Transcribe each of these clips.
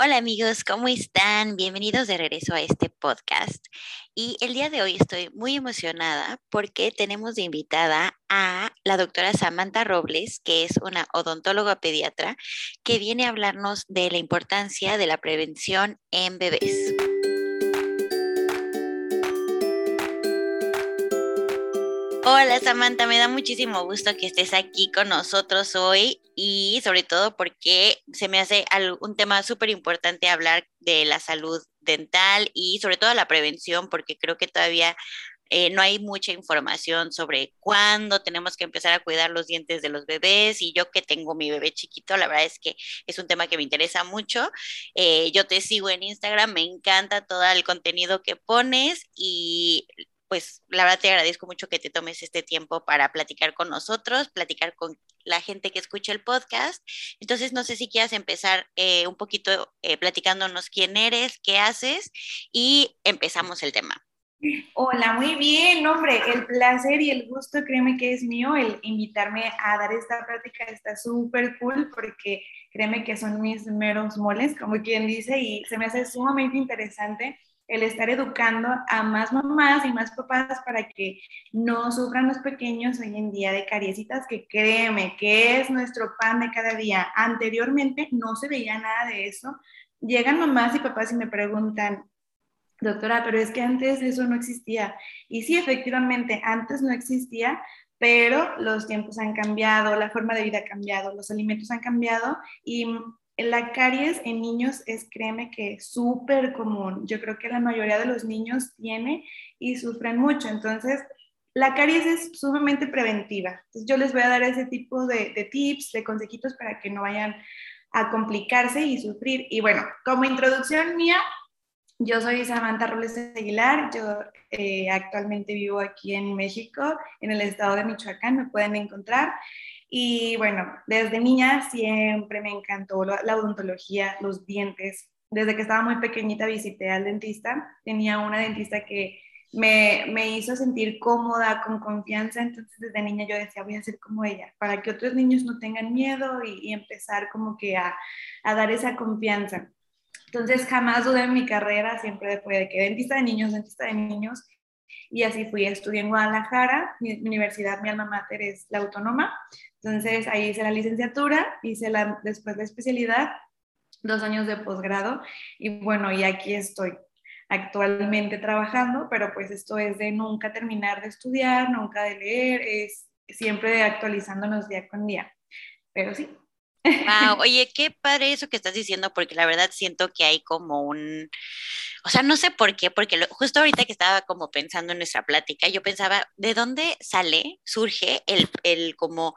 Hola amigos, ¿cómo están? Bienvenidos de regreso a este podcast. Y el día de hoy estoy muy emocionada porque tenemos de invitada a la doctora Samantha Robles, que es una odontóloga pediatra, que viene a hablarnos de la importancia de la prevención en bebés. Hola Samantha, me da muchísimo gusto que estés aquí con nosotros hoy y sobre todo porque se me hace un tema súper importante hablar de la salud dental y sobre todo la prevención porque creo que todavía eh, no hay mucha información sobre cuándo tenemos que empezar a cuidar los dientes de los bebés y yo que tengo mi bebé chiquito, la verdad es que es un tema que me interesa mucho. Eh, yo te sigo en Instagram, me encanta todo el contenido que pones y pues la verdad te agradezco mucho que te tomes este tiempo para platicar con nosotros, platicar con la gente que escucha el podcast. Entonces, no sé si quieras empezar eh, un poquito eh, platicándonos quién eres, qué haces y empezamos el tema. Hola, muy bien, hombre, el placer y el gusto, créeme que es mío, el invitarme a dar esta práctica está súper cool porque créeme que son mis meros moles, como quien dice, y se me hace sumamente interesante el estar educando a más mamás y más papás para que no sufran los pequeños hoy en día de cariecitas, que créeme que es nuestro pan de cada día. Anteriormente no se veía nada de eso. Llegan mamás y papás y me preguntan, doctora, pero es que antes eso no existía. Y sí, efectivamente, antes no existía, pero los tiempos han cambiado, la forma de vida ha cambiado, los alimentos han cambiado y la caries en niños es, créeme que súper común. Yo creo que la mayoría de los niños tiene y sufren mucho. Entonces, la caries es sumamente preventiva. Yo les voy a dar ese tipo de, tips, de consejitos para que no vayan a complicarse y sufrir. Y bueno, como introducción mía, yo soy Samantha Robles Aguilar, yo eh, actualmente vivo aquí en México, en el estado de Michoacán, me pueden encontrar. Y bueno, desde niña siempre me encantó la, odontología, los dientes. Desde que estaba muy pequeñita visité al dentista. Tenía una dentista que me, me, hizo sentir cómoda, con confianza. Entonces desde niña yo decía, voy a ser como ella, para que otros niños no tengan miedo y, empezar como que a, a, dar esa confianza. Entonces jamás dudé en mi carrera, siempre fue de que dentista de niños, dentista de niños. Y así fui, estudié en Guadalajara, mi, mi universidad, mi alma mater es la autónoma. Entonces ahí hice la licenciatura, hice la, después la especialidad, dos años de posgrado y bueno, y aquí estoy actualmente trabajando, pero pues esto es de nunca terminar de estudiar, nunca de leer, es siempre actualizándonos día con día. Pero sí, Oye, qué padre eso que estás diciendo, porque la verdad siento que hay como un, o sea, no sé por qué, porque justo ahorita que estaba como pensando en nuestra plática, yo pensaba, ¿de dónde sale, surge el, el como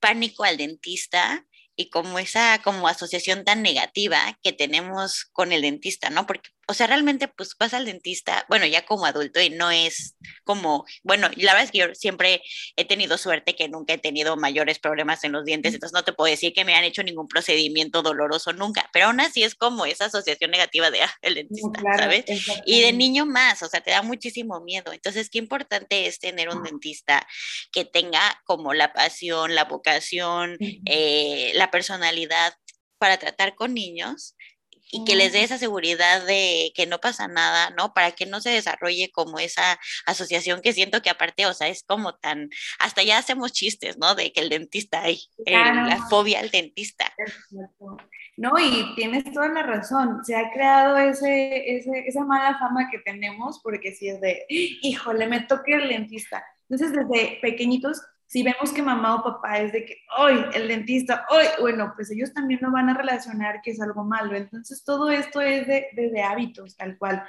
pánico al dentista y como esa como asociación tan negativa que tenemos con el dentista, ¿no? Porque o sea, realmente pues vas al dentista, bueno, ya como adulto y no es como, bueno, la verdad es que yo siempre he tenido suerte que nunca he tenido mayores problemas en los dientes, entonces no te puedo decir que me han hecho ningún procedimiento doloroso nunca, pero aún así es como esa asociación negativa de ah, el dentista, ¿sabes? Y de niño más, o sea, te da muchísimo miedo. Entonces, qué importante es tener un dentista que tenga como la pasión, la vocación, eh, la personalidad para tratar con niños y que les dé esa seguridad de que no pasa nada, ¿no? Para que no se desarrolle como esa asociación que siento que aparte, o sea, es como tan, hasta ya hacemos chistes, ¿no? De que el dentista hay, la fobia al dentista. No, y tienes toda la razón, se ha creado ese, ese, esa mala fama que tenemos porque si es de, híjole, me toque el dentista. Entonces, desde pequeñitos si vemos que mamá o papá es de que, hoy el dentista, hoy, bueno, pues ellos también no van a relacionar que es algo malo. Entonces, todo esto es de, de, hábitos, tal cual.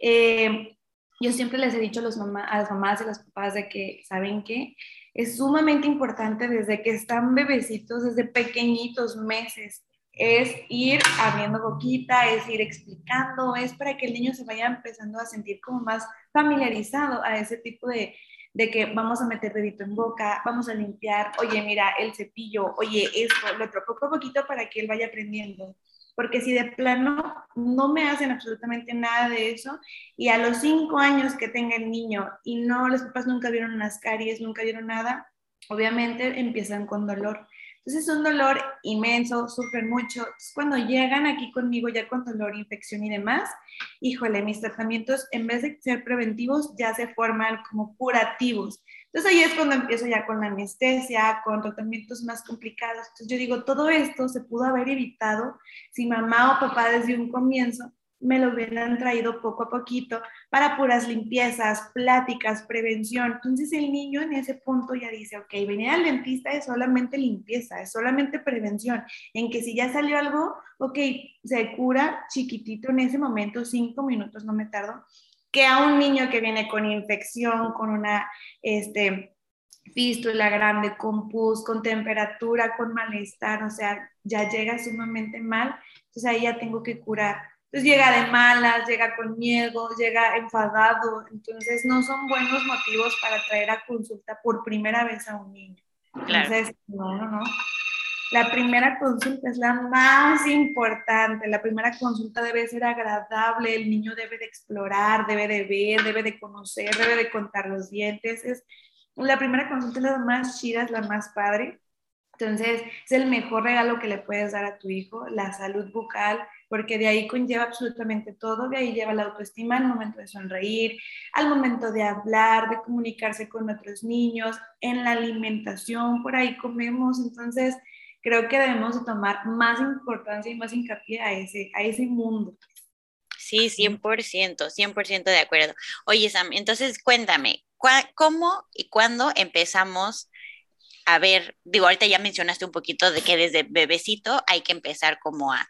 Eh, yo siempre les he dicho a, los mamá, a las mamás y a los papás de que, ¿saben qué? Es sumamente importante desde que están bebecitos, desde pequeñitos meses, es ir abriendo boquita, es ir explicando, es para que el niño se vaya empezando a sentir como más familiarizado a ese tipo de, de que vamos a meter dedito en boca, vamos a limpiar, oye, mira, el cepillo, oye, esto, lo otro, poco a poquito para que él vaya aprendiendo. Porque si de plano no me hacen absolutamente nada de eso, y a los cinco años que tenga el niño y no, los papás nunca vieron unas caries, nunca vieron nada, obviamente empiezan con dolor. Entonces es un dolor inmenso, sufren mucho. Entonces, cuando llegan aquí conmigo ya con dolor, infección y demás, híjole, mis tratamientos en vez de ser preventivos ya se forman como curativos. Entonces ahí es cuando empiezo ya con la anestesia, con tratamientos más complicados. Entonces yo digo, todo esto se pudo haber evitado si mamá o papá desde un comienzo me lo hubieran traído poco a poquito para puras limpiezas, pláticas, prevención. Entonces el niño en ese punto ya dice, ok, venir al dentista es solamente limpieza, es solamente prevención, en que si ya salió algo, ok, se cura chiquitito en ese momento, cinco minutos, no me tardo, que a un niño que viene con infección, con una, este, fístula grande, con pus, con temperatura, con malestar, o sea, ya llega sumamente mal, entonces ahí ya tengo que curar entonces llega de malas, llega con miedo, llega enfadado. Entonces no son buenos motivos para traer a consulta por primera vez a un niño. Entonces, no, no, no. La primera consulta es la más importante. La primera consulta debe ser agradable. El niño debe de explorar, debe de ver, debe de conocer, debe de contar los dientes. Es, la primera consulta es la más chida, es la más padre. Entonces, es el mejor regalo que le puedes dar a tu hijo, la salud bucal, porque de ahí conlleva absolutamente todo, de ahí lleva la autoestima al momento de sonreír, al momento de hablar, de comunicarse con otros niños, en la alimentación, por ahí comemos, entonces creo que debemos de tomar más importancia y más hincapié a ese, a ese mundo. Sí, 100%, 100% de acuerdo. Oye, Sam, entonces cuéntame, ¿cómo y cuándo empezamos a ver, digo, ahorita ya mencionaste un poquito de que desde bebecito hay que empezar como a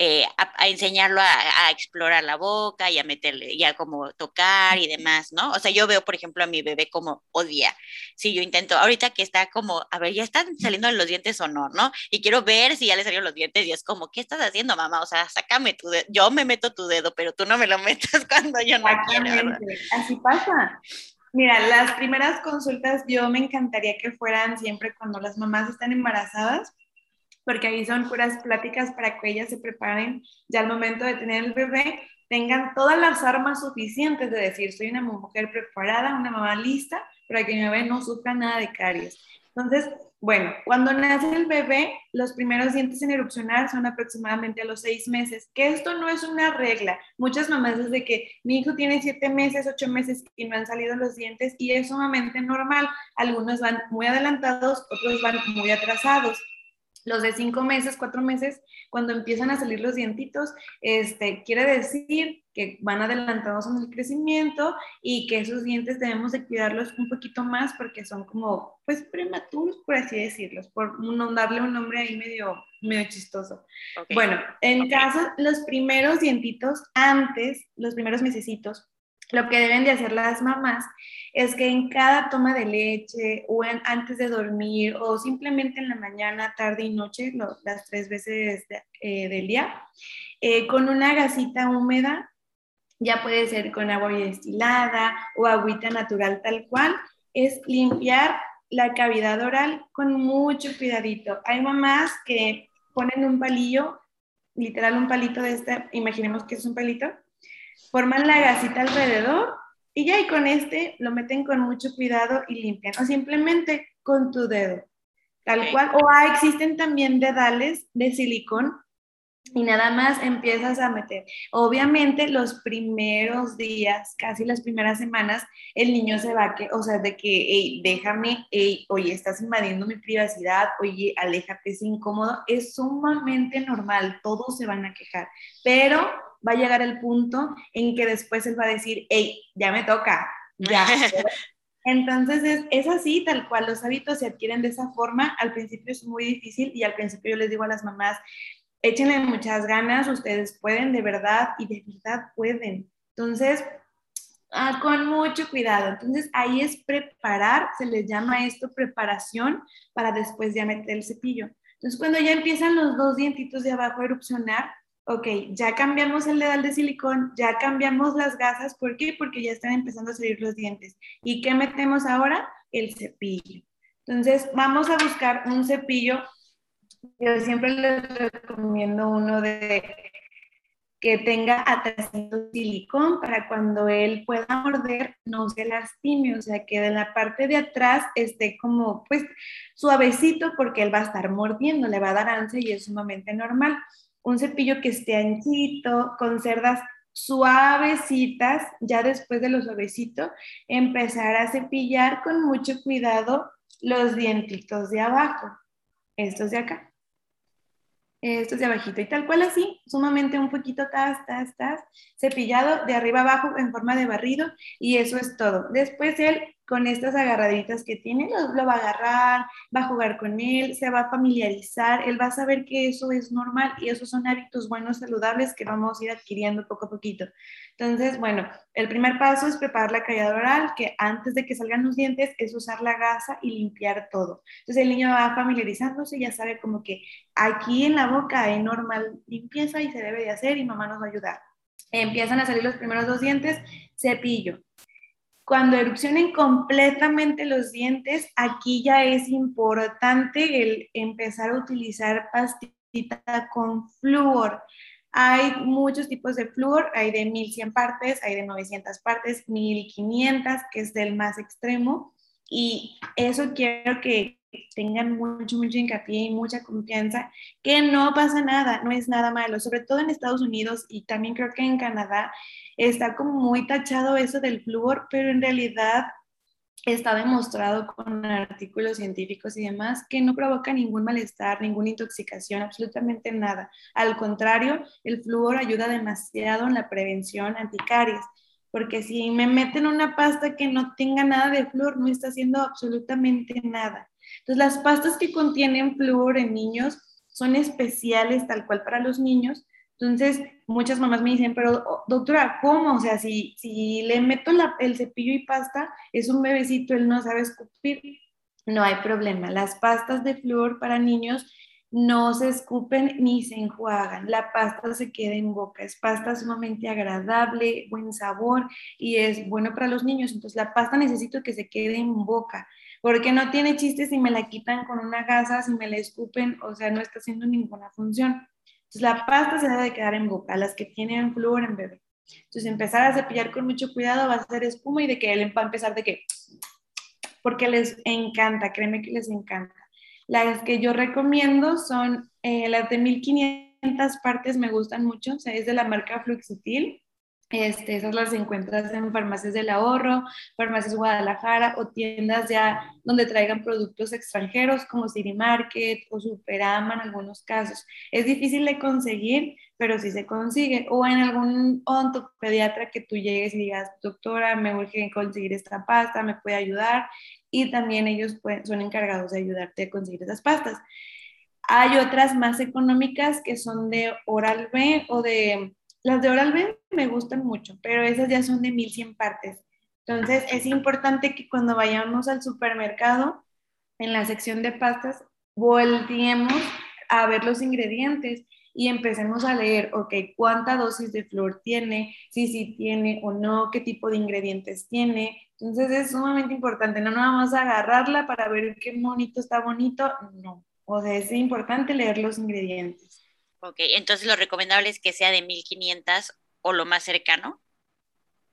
eh, a, enseñarlo a, explorar la boca y a meterle, ya como tocar y demás, ¿no? O sea, yo veo, por ejemplo, a mi bebé como odia. Si yo intento, ahorita que está como, a ver, ya están saliendo los dientes o no, ¿no? Y quiero ver si ya le salieron los dientes y es como, ¿qué estás haciendo, mamá? O sea, sácame tu dedo. Yo me meto tu dedo, pero tú no me lo metas cuando yo no quiero. Así pasa. Mira, las primeras consultas yo me encantaría que fueran siempre cuando las mamás están embarazadas, porque ahí son puras pláticas para que ellas se preparen ya al momento de tener el bebé, tengan todas las armas suficientes de decir, soy una mujer preparada, una mamá lista, para que mi bebé no sufra nada de caries. Entonces, bueno, cuando nace el bebé, los primeros dientes en erupcionar son aproximadamente a los seis meses, que esto no es una regla. Muchas mamás desde que mi hijo tiene siete meses, ocho meses y no han salido los dientes y es sumamente normal. Algunos van muy adelantados, otros van muy atrasados. Los de cinco meses, cuatro meses, cuando empiezan a salir los dientitos, este, quiere decir que van adelantados en el crecimiento y que esos dientes debemos de cuidarlos un poquito más porque son como, pues, prematuros, por así decirlos, por no darle un nombre ahí medio, medio chistoso. Bueno, en caso, los primeros dientitos antes, los primeros mesecitos, lo que deben de hacer las mamás es que en cada toma de leche o antes de dormir o simplemente en la mañana, tarde y noche, las tres veces eh, del día, eh, con una gasita húmeda, ya puede ser con agua destilada o agüita natural tal cual, es limpiar la cavidad oral con mucho cuidadito. Hay mamás que ponen un palillo, literal un palito de este, imaginemos que es un palito, forman la gasita alrededor y ya y con este lo meten con mucho cuidado y limpian o simplemente con tu dedo, tal cual. O ah, existen también dedales de silicón y nada más empiezas a meter. Obviamente los primeros días, casi las primeras semanas, el niño se va que, o sea, de que, hey, déjame, hey, oye, estás invadiendo mi privacidad, oye, aléjate, es incómodo, es sumamente normal, todos se van a quejar, pero va a llegar el punto en que después él va a decir, hey, ya me toca, ya. Entonces es, es, así, tal cual, los hábitos se adquieren de esa forma. Al principio es muy difícil y al principio yo les digo a las mamás, échenle muchas ganas, ustedes pueden de verdad y de verdad pueden. Entonces, ah, con mucho cuidado. Entonces ahí es preparar, se les llama esto preparación para después ya meter el cepillo. Entonces cuando ya empiezan los dos dientitos de abajo a erupcionar, ok, ya cambiamos el dedal de silicón, ya cambiamos las gasas, ¿por qué? Porque ya están empezando a salir los dientes. ¿Y qué metemos ahora? El cepillo. Entonces, vamos a buscar un cepillo. Yo siempre les recomiendo uno de que tenga atrás silicón para cuando él pueda morder no se lastime, o sea, que de la parte de atrás esté como pues suavecito porque él va a estar mordiendo, le va a dar ansia y es sumamente normal. Un cepillo que esté anchito, con cerdas suavecitas, ya después de lo suavecito, empezar a cepillar con mucho cuidado los dientitos de abajo, estos de acá esto es de abajito y tal cual así, sumamente un poquito tas, tas, tas, cepillado de arriba abajo en forma de barrido y eso es todo. Después él con estas agarraditas que tiene, lo, va a agarrar, va a jugar con él, se va a familiarizar, él va a saber que eso es normal y esos son hábitos buenos, saludables que vamos a ir adquiriendo poco a poquito. Entonces, bueno, el primer paso es preparar la caída oral, que antes de que salgan los dientes es usar la gasa y limpiar todo. Entonces el niño va familiarizándose ya sabe como que aquí en la boca hay normal limpieza y se debe de hacer y mamá nos va a ayudar. Empiezan a salir los primeros dos dientes, cepillo cuando erupcionen completamente los dientes, aquí ya es importante el empezar a utilizar pastita con flúor. Hay muchos tipos de flúor, hay de 1100 partes, hay de 900 partes, 1500, que es del más extremo. Y eso quiero que tengan mucho, mucho hincapié y mucha confianza, que no pasa nada, no es nada malo, sobre todo en Estados Unidos y también creo que en Canadá está como muy tachado eso del flúor, pero en realidad está demostrado con artículos científicos y demás que no provoca ningún malestar, ninguna intoxicación, absolutamente nada. Al contrario, el flúor ayuda demasiado en la prevención anticaries, porque si me meten una pasta que no tenga nada de flúor, no está haciendo absolutamente nada. Entonces, las pastas que contienen flúor en niños son especiales tal cual para los niños, entonces, muchas mamás me dicen, pero oh, doctora, ¿cómo? O sea, si, si le meto el cepillo y pasta, es un bebecito, él no sabe escupir, no hay problema. Las pastas de flúor para niños no se escupen ni se enjuagan. La pasta se queda en boca. Es pasta sumamente agradable, buen sabor y es bueno para los niños. Entonces, la pasta necesito que se quede en boca porque no tiene chiste si me la quitan con una gasa, si me la escupen, o sea, no está haciendo ninguna función. Entonces la pasta se debe de quedar en boca, las que tienen flúor en bebé. Entonces empezar a cepillar con mucho cuidado va a hacer espuma y de que él va a empezar de que, porque les encanta, créeme que les encanta. Las que yo recomiendo son eh, las de 1500 partes, me gustan mucho, o es de la marca Fluxitil. Este, esas las encuentras en farmacias del ahorro, farmacias Guadalajara o tiendas ya donde traigan productos extranjeros como City Market o Superama en algunos casos. Es difícil de conseguir, pero sí se consigue. O en algún odontopediatra que tú llegues y digas, doctora, me urge conseguir esta pasta, me puede ayudar. Y también ellos son encargados de ayudarte a conseguir esas pastas. Hay otras más económicas que son de Oral B o de las de Oral B me gustan mucho, pero esas ya son de 1100 partes. Entonces es importante que cuando vayamos al supermercado, en la sección de pastas, volteemos a ver los ingredientes y empecemos a leer, ok, cuánta dosis de flor tiene, si sí tiene o no, qué tipo de ingredientes tiene. Entonces es sumamente importante, no nos vamos a agarrarla para ver qué bonito está bonito, no. O sea, es importante leer los ingredientes. Ok, entonces lo recomendable es que sea de 1500 o lo más cercano.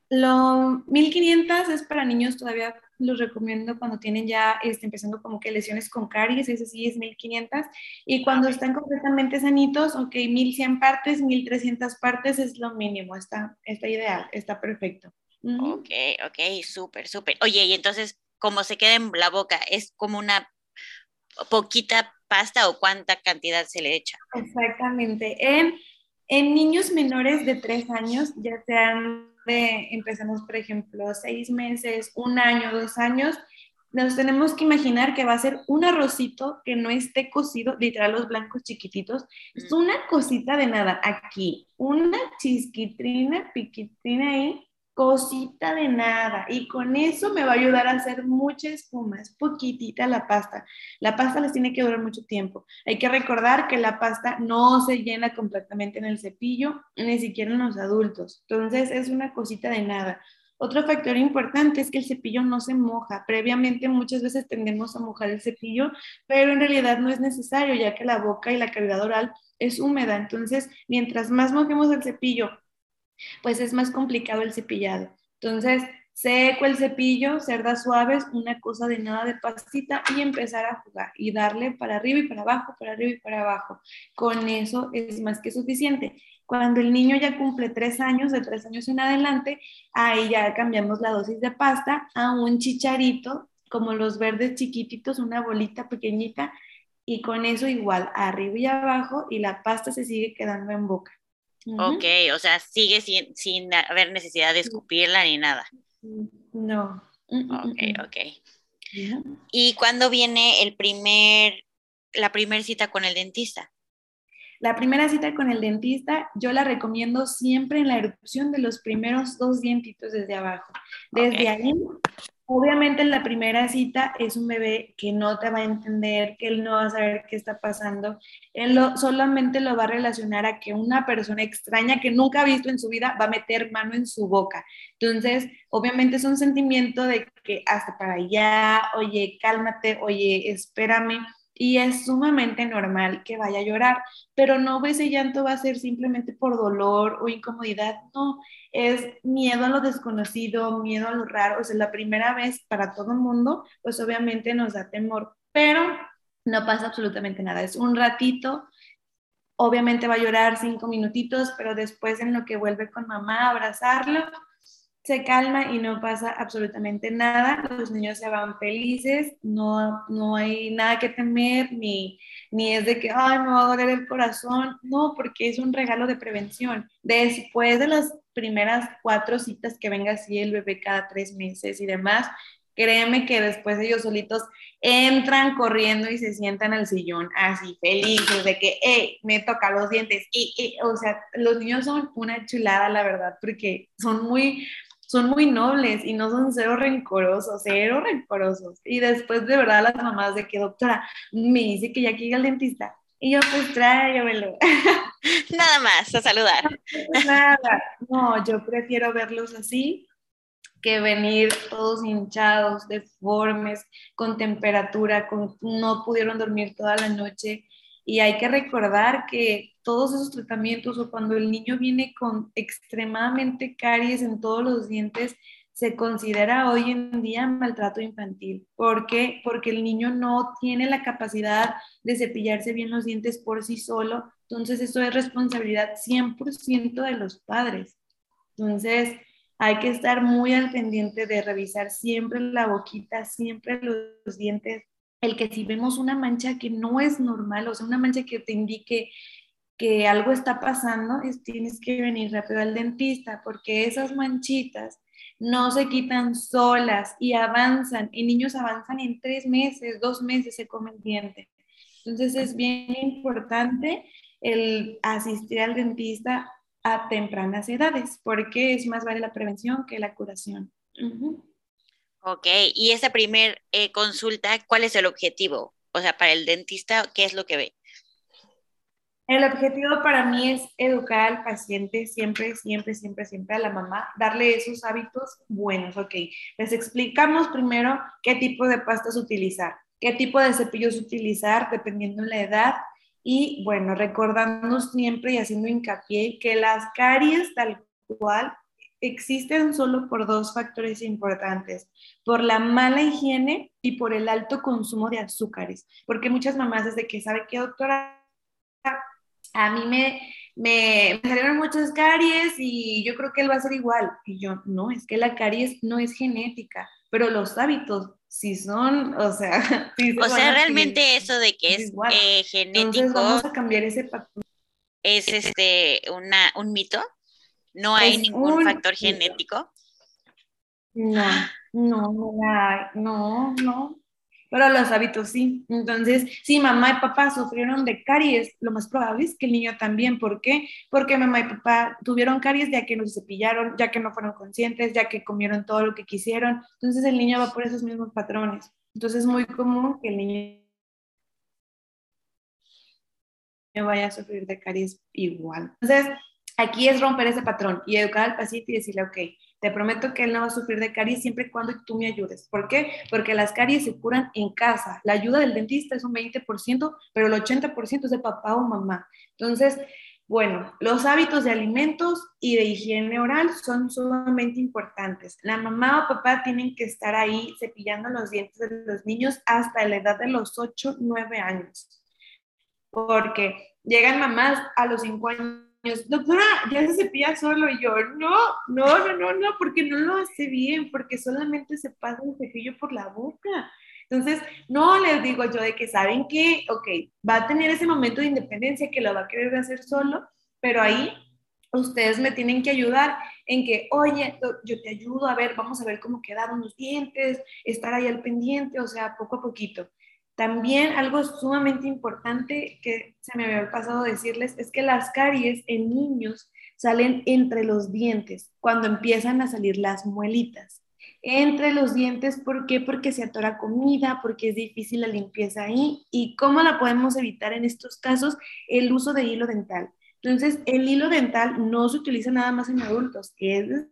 Lo 1500 es para niños, todavía los recomiendo cuando tienen ya este, empezando como que lesiones con caries, ese sí es 1500. Y cuando están completamente sanitos, ok, 1100 partes, 1300 partes es lo mínimo, está, está ideal, está perfecto. Ok, ok, súper, súper. Oye, y entonces, como se queda en la boca, es como una poquita pasta o cuánta cantidad se le echa. Exactamente. En, en niños menores de tres años, ya sean de, empezamos por ejemplo, seis meses, un año, dos años, nos tenemos que imaginar que va a ser un arrocito que no esté cocido, literal los blancos chiquititos, es una cosita de nada aquí, una chisquitrina, piquitrina ahí, cosita de nada. Y con eso me va a ayudar a hacer mucha espuma. Es poquitita la pasta. La pasta les tiene que durar mucho tiempo. Hay que recordar que la pasta no se llena completamente en el cepillo, ni siquiera en los adultos. Entonces es una cosita de nada. Otro factor importante es que el cepillo no se moja. Previamente muchas veces tendemos a mojar el cepillo, pero en realidad no es necesario ya que la boca y la cavidad oral es húmeda. Entonces, mientras más mojemos el cepillo, pues es más complicado el cepillado. Entonces, seco el cepillo, cerdas suaves, una cosa de nada de pastita y empezar a jugar y darle para arriba y para abajo, para arriba y para abajo. Con eso es más que suficiente. Cuando el niño ya cumple tres años, de tres años en adelante, ahí ya cambiamos la dosis de pasta a un chicharito, como los verdes chiquititos, una bolita pequeñita, y con eso igual, arriba y abajo, y la pasta se sigue quedando en boca. Ok, o sea, sigue sin, sin haber necesidad de escupirla ni nada. No. Ok, ok. ¿Y cuándo viene el primer, la primera cita con el dentista? La primera cita con el dentista yo la recomiendo siempre en la erupción de los primeros dos dientitos desde abajo. Desde ahí, obviamente en la primera cita es un bebé que no te va a entender, que él no va a saber qué está pasando. Él solamente lo va a relacionar a que una persona extraña que nunca ha visto en su vida va a meter mano en su boca. Entonces, obviamente es un sentimiento de que hasta para allá, oye, cálmate, oye, espérame y es sumamente normal que vaya a llorar, pero no ese llanto va a ser simplemente por dolor o incomodidad, no, es miedo a lo desconocido, miedo a lo raro, o sea, la primera vez para todo el mundo, pues obviamente nos da temor, pero no pasa absolutamente nada, es un ratito, obviamente va a llorar cinco minutitos, pero después en lo que vuelve con mamá a abrazarlo, se calma y no pasa absolutamente nada, los niños se van felices, no, no hay nada que temer, ni, ni es de que, ay, me va a doler el corazón, no, porque es un regalo de prevención. Después de las primeras cuatro citas que venga así el bebé cada tres meses y demás, créeme que después ellos solitos entran corriendo y se sientan al sillón así felices de que, me toca los dientes. O sea, los niños son una chulada, la verdad, porque son muy, son muy nobles y no son cero rencorosos, cero rencorosos. Y después de verdad las mamás de que, doctora, me dice que ya llega el dentista. Y yo, pues tráemelo. Nada más, a saludar. Nada, no, yo prefiero verlos así que venir todos hinchados, deformes, con temperatura, con, no pudieron dormir toda la noche. Y hay que recordar que todos esos tratamientos o cuando el niño viene con extremadamente caries en todos los dientes, se considera hoy en día maltrato infantil. ¿Por qué? Porque el niño no tiene la capacidad de cepillarse bien los dientes por sí solo. Entonces, eso es responsabilidad 100% de los padres. Entonces, hay que estar muy al pendiente de revisar siempre la boquita, siempre los dientes. El que si vemos una mancha que no es normal, o sea, una mancha que te indique que algo está pasando, es, tienes que venir rápido al dentista porque esas manchitas no se quitan solas y avanzan, y niños avanzan en tres meses, dos meses se comen diente. Entonces es bien importante el asistir al dentista a tempranas edades, porque es más vale la prevención que la curación. Ok, y esa primer eh, consulta, ¿cuál es el objetivo? O sea, para el dentista, ¿qué es lo que ve? El objetivo para mí es educar al paciente siempre, siempre, siempre, siempre a la mamá, darle esos hábitos buenos. Ok, les explicamos primero qué tipo de pastas utilizar, qué tipo de cepillos utilizar dependiendo de la edad y bueno, recordándonos siempre y haciendo hincapié que las caries tal cual existen solo por dos factores importantes, por la mala higiene y por el alto consumo de azúcares, porque muchas mamás desde que sabe que doctora a mí me, me, salieron muchas caries y yo creo que él va a ser igual. Y yo, no, es que la caries no es genética, pero los hábitos sí son, o sea, o sea, realmente eso de que es, eh, genético. Entonces vamos a cambiar ese patrón. Es este una, un mito. No hay ningún factor genético. No, no, no no, no pero los hábitos sí. Entonces, si mamá y papá sufrieron de caries, lo más probable es que el niño también. ¿Por qué? Porque mamá y papá tuvieron caries ya que no se cepillaron, ya que no fueron conscientes, ya que comieron todo lo que quisieron. Entonces, el niño va por esos mismos patrones. Entonces, es muy común que el niño vaya a sufrir de caries igual. Entonces, aquí es romper ese patrón y educar al paciente y decirle, ok, te prometo que él no va a sufrir de caries siempre y cuando tú me ayudes. ¿Por qué? Porque las caries se curan en casa. La ayuda del dentista es un 20%, pero el 80% es de papá o mamá. Entonces, bueno, los hábitos de alimentos y de higiene oral son sumamente importantes. La mamá o papá tienen que estar ahí cepillando los dientes de los niños hasta la edad de los 8, 9 años. Porque llegan mamás a los 5 años, doctora, ya se cepilla solo. Y yo, no, no, no, no, no, porque no lo hace bien, porque solamente se pasa el cepillo por la boca. Entonces, no les digo yo de que saben que, ok, va a tener ese momento de independencia que lo va a querer hacer solo, pero ahí ustedes me tienen que ayudar en que, oye, yo te ayudo, a ver, vamos a ver cómo quedaron los dientes, estar ahí al pendiente, o sea, poco a poquito. También algo sumamente importante que se me había pasado decirles es que las caries en niños salen entre los dientes cuando empiezan a salir las muelitas entre los dientes. ¿Por qué? Porque se atora comida, porque es difícil la limpieza ahí. ¿Y cómo la podemos evitar en estos casos? El uso de hilo dental. Entonces, el hilo dental no se utiliza nada más en adultos, es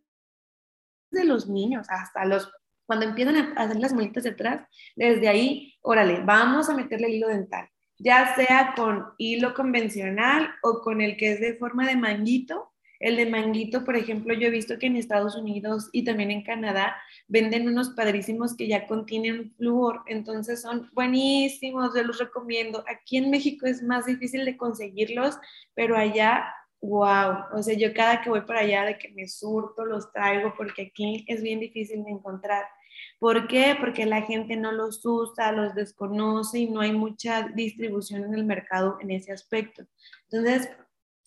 de los niños hasta los cuando empiezan a hacer las muelitas de atrás, desde ahí, órale, vamos a meterle hilo dental, ya sea con hilo convencional o con el que es de forma de manguito, el de manguito, por ejemplo, yo he visto que en Estados Unidos y también en Canadá venden unos padrísimos que ya contienen flúor, entonces son buenísimos, yo los recomiendo. Aquí en México es más difícil de conseguirlos, pero allá, wow, o sea, yo cada que voy para allá de que me surto, los traigo porque aquí es bien difícil de encontrar. ¿Por qué? Porque la gente no los usa, los desconoce y no hay mucha distribución en el mercado en ese aspecto. Entonces,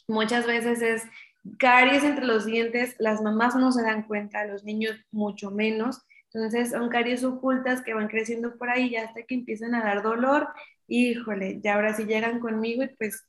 muchas veces es Caries entre los dientes, las mamás no se dan cuenta, los niños mucho menos. Entonces son caries ocultas que van creciendo por ahí ya hasta que empiezan a dar dolor. Híjole, ya ahora sí llegan conmigo y pues,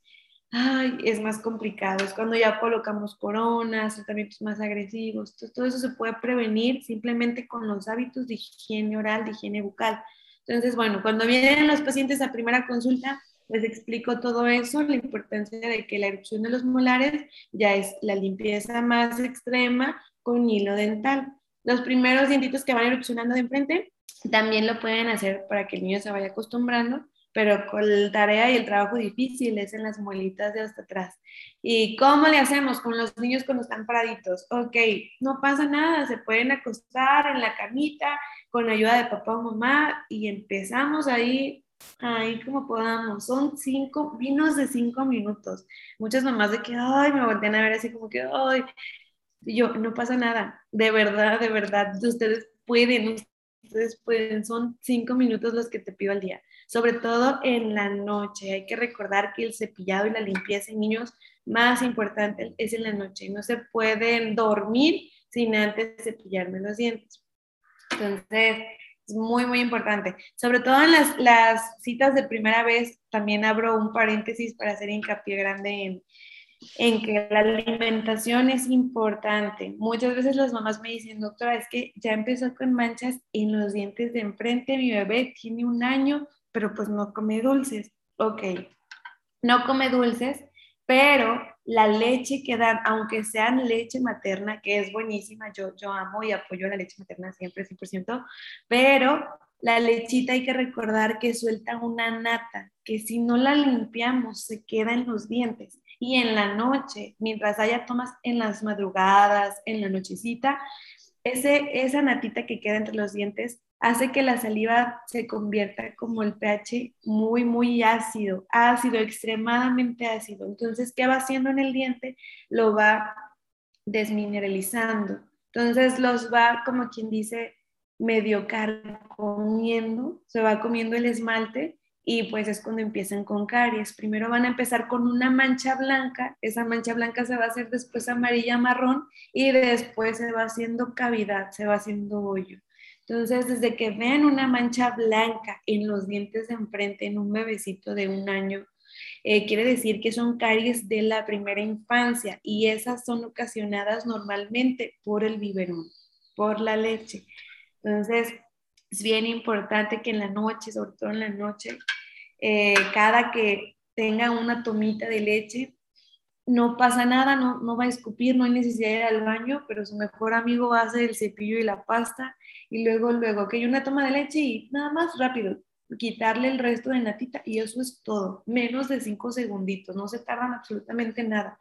ay, es más complicado. Es cuando ya colocamos coronas, tratamientos más agresivos. Todo eso se puede prevenir simplemente con los hábitos de higiene oral, de higiene bucal. Entonces, bueno, cuando vienen los pacientes a primera consulta, les explico todo eso, la importancia de que la erupción de los molares ya es la limpieza más extrema con hilo dental. Los primeros dientitos que van erupcionando de enfrente también lo pueden hacer para que el niño se vaya acostumbrando, pero con la tarea y el trabajo difícil es en las muelitas de hasta atrás. ¿Y cómo le hacemos con los niños cuando están paraditos? Ok, no pasa nada, se pueden acostar en la camita con ayuda de papá o mamá y empezamos ahí Ay, como podamos. Son cinco, vinos de cinco minutos. Muchas mamás de que, ay, me voltean a ver así como que, ay, yo, no pasa nada. De verdad, de verdad, ustedes pueden, ustedes pueden. Son cinco minutos los que te pido al día. Sobre todo en la noche. Hay que recordar que el cepillado y la limpieza en niños más importante es en la noche. No se pueden dormir sin antes cepillarme los dientes. Entonces, es muy, muy importante. Sobre todo en las, las, citas de primera vez, también abro un paréntesis para hacer hincapié grande en, en que la alimentación es importante. Muchas veces las mamás me dicen, doctora, es que ya empezó con manchas en los dientes de enfrente, mi bebé tiene un año, pero pues no come dulces. Ok, no come dulces, pero la leche que dan, aunque sean leche materna, que es buenísima, yo, yo amo y apoyo la leche materna siempre, 100%, pero la lechita hay que recordar que suelta una nata, que si no la limpiamos se queda en los dientes. Y en la noche, mientras haya tomas en las madrugadas, en la nochecita, ese, esa natita que queda entre los dientes hace que la saliva se convierta como el pH muy, muy ácido, ácido, extremadamente ácido. Entonces, ¿qué va haciendo en el diente? Lo va desmineralizando. Entonces, los va, como quien dice, medio comiendo, se va comiendo el esmalte y pues es cuando empiezan con caries. Primero van a empezar con una mancha blanca, esa mancha blanca se va a hacer después amarilla marrón y después se va haciendo cavidad, se va haciendo hoyo. Entonces, desde que vean una mancha blanca en los dientes de enfrente en un bebecito de un año, eh, quiere decir que son caries de la primera infancia y esas son ocasionadas normalmente por el biberón, por la leche. Entonces, es bien importante que en la noche, sobre todo en la noche, eh, cada que tenga una tomita de leche, no pasa nada, no, no va a escupir, no hay necesidad de ir al baño, pero su mejor amigo hace el cepillo y la pasta y luego, luego, que hay una toma de leche y nada más rápido, quitarle el resto de natita y eso es todo, menos de cinco segunditos, no se tardan absolutamente nada.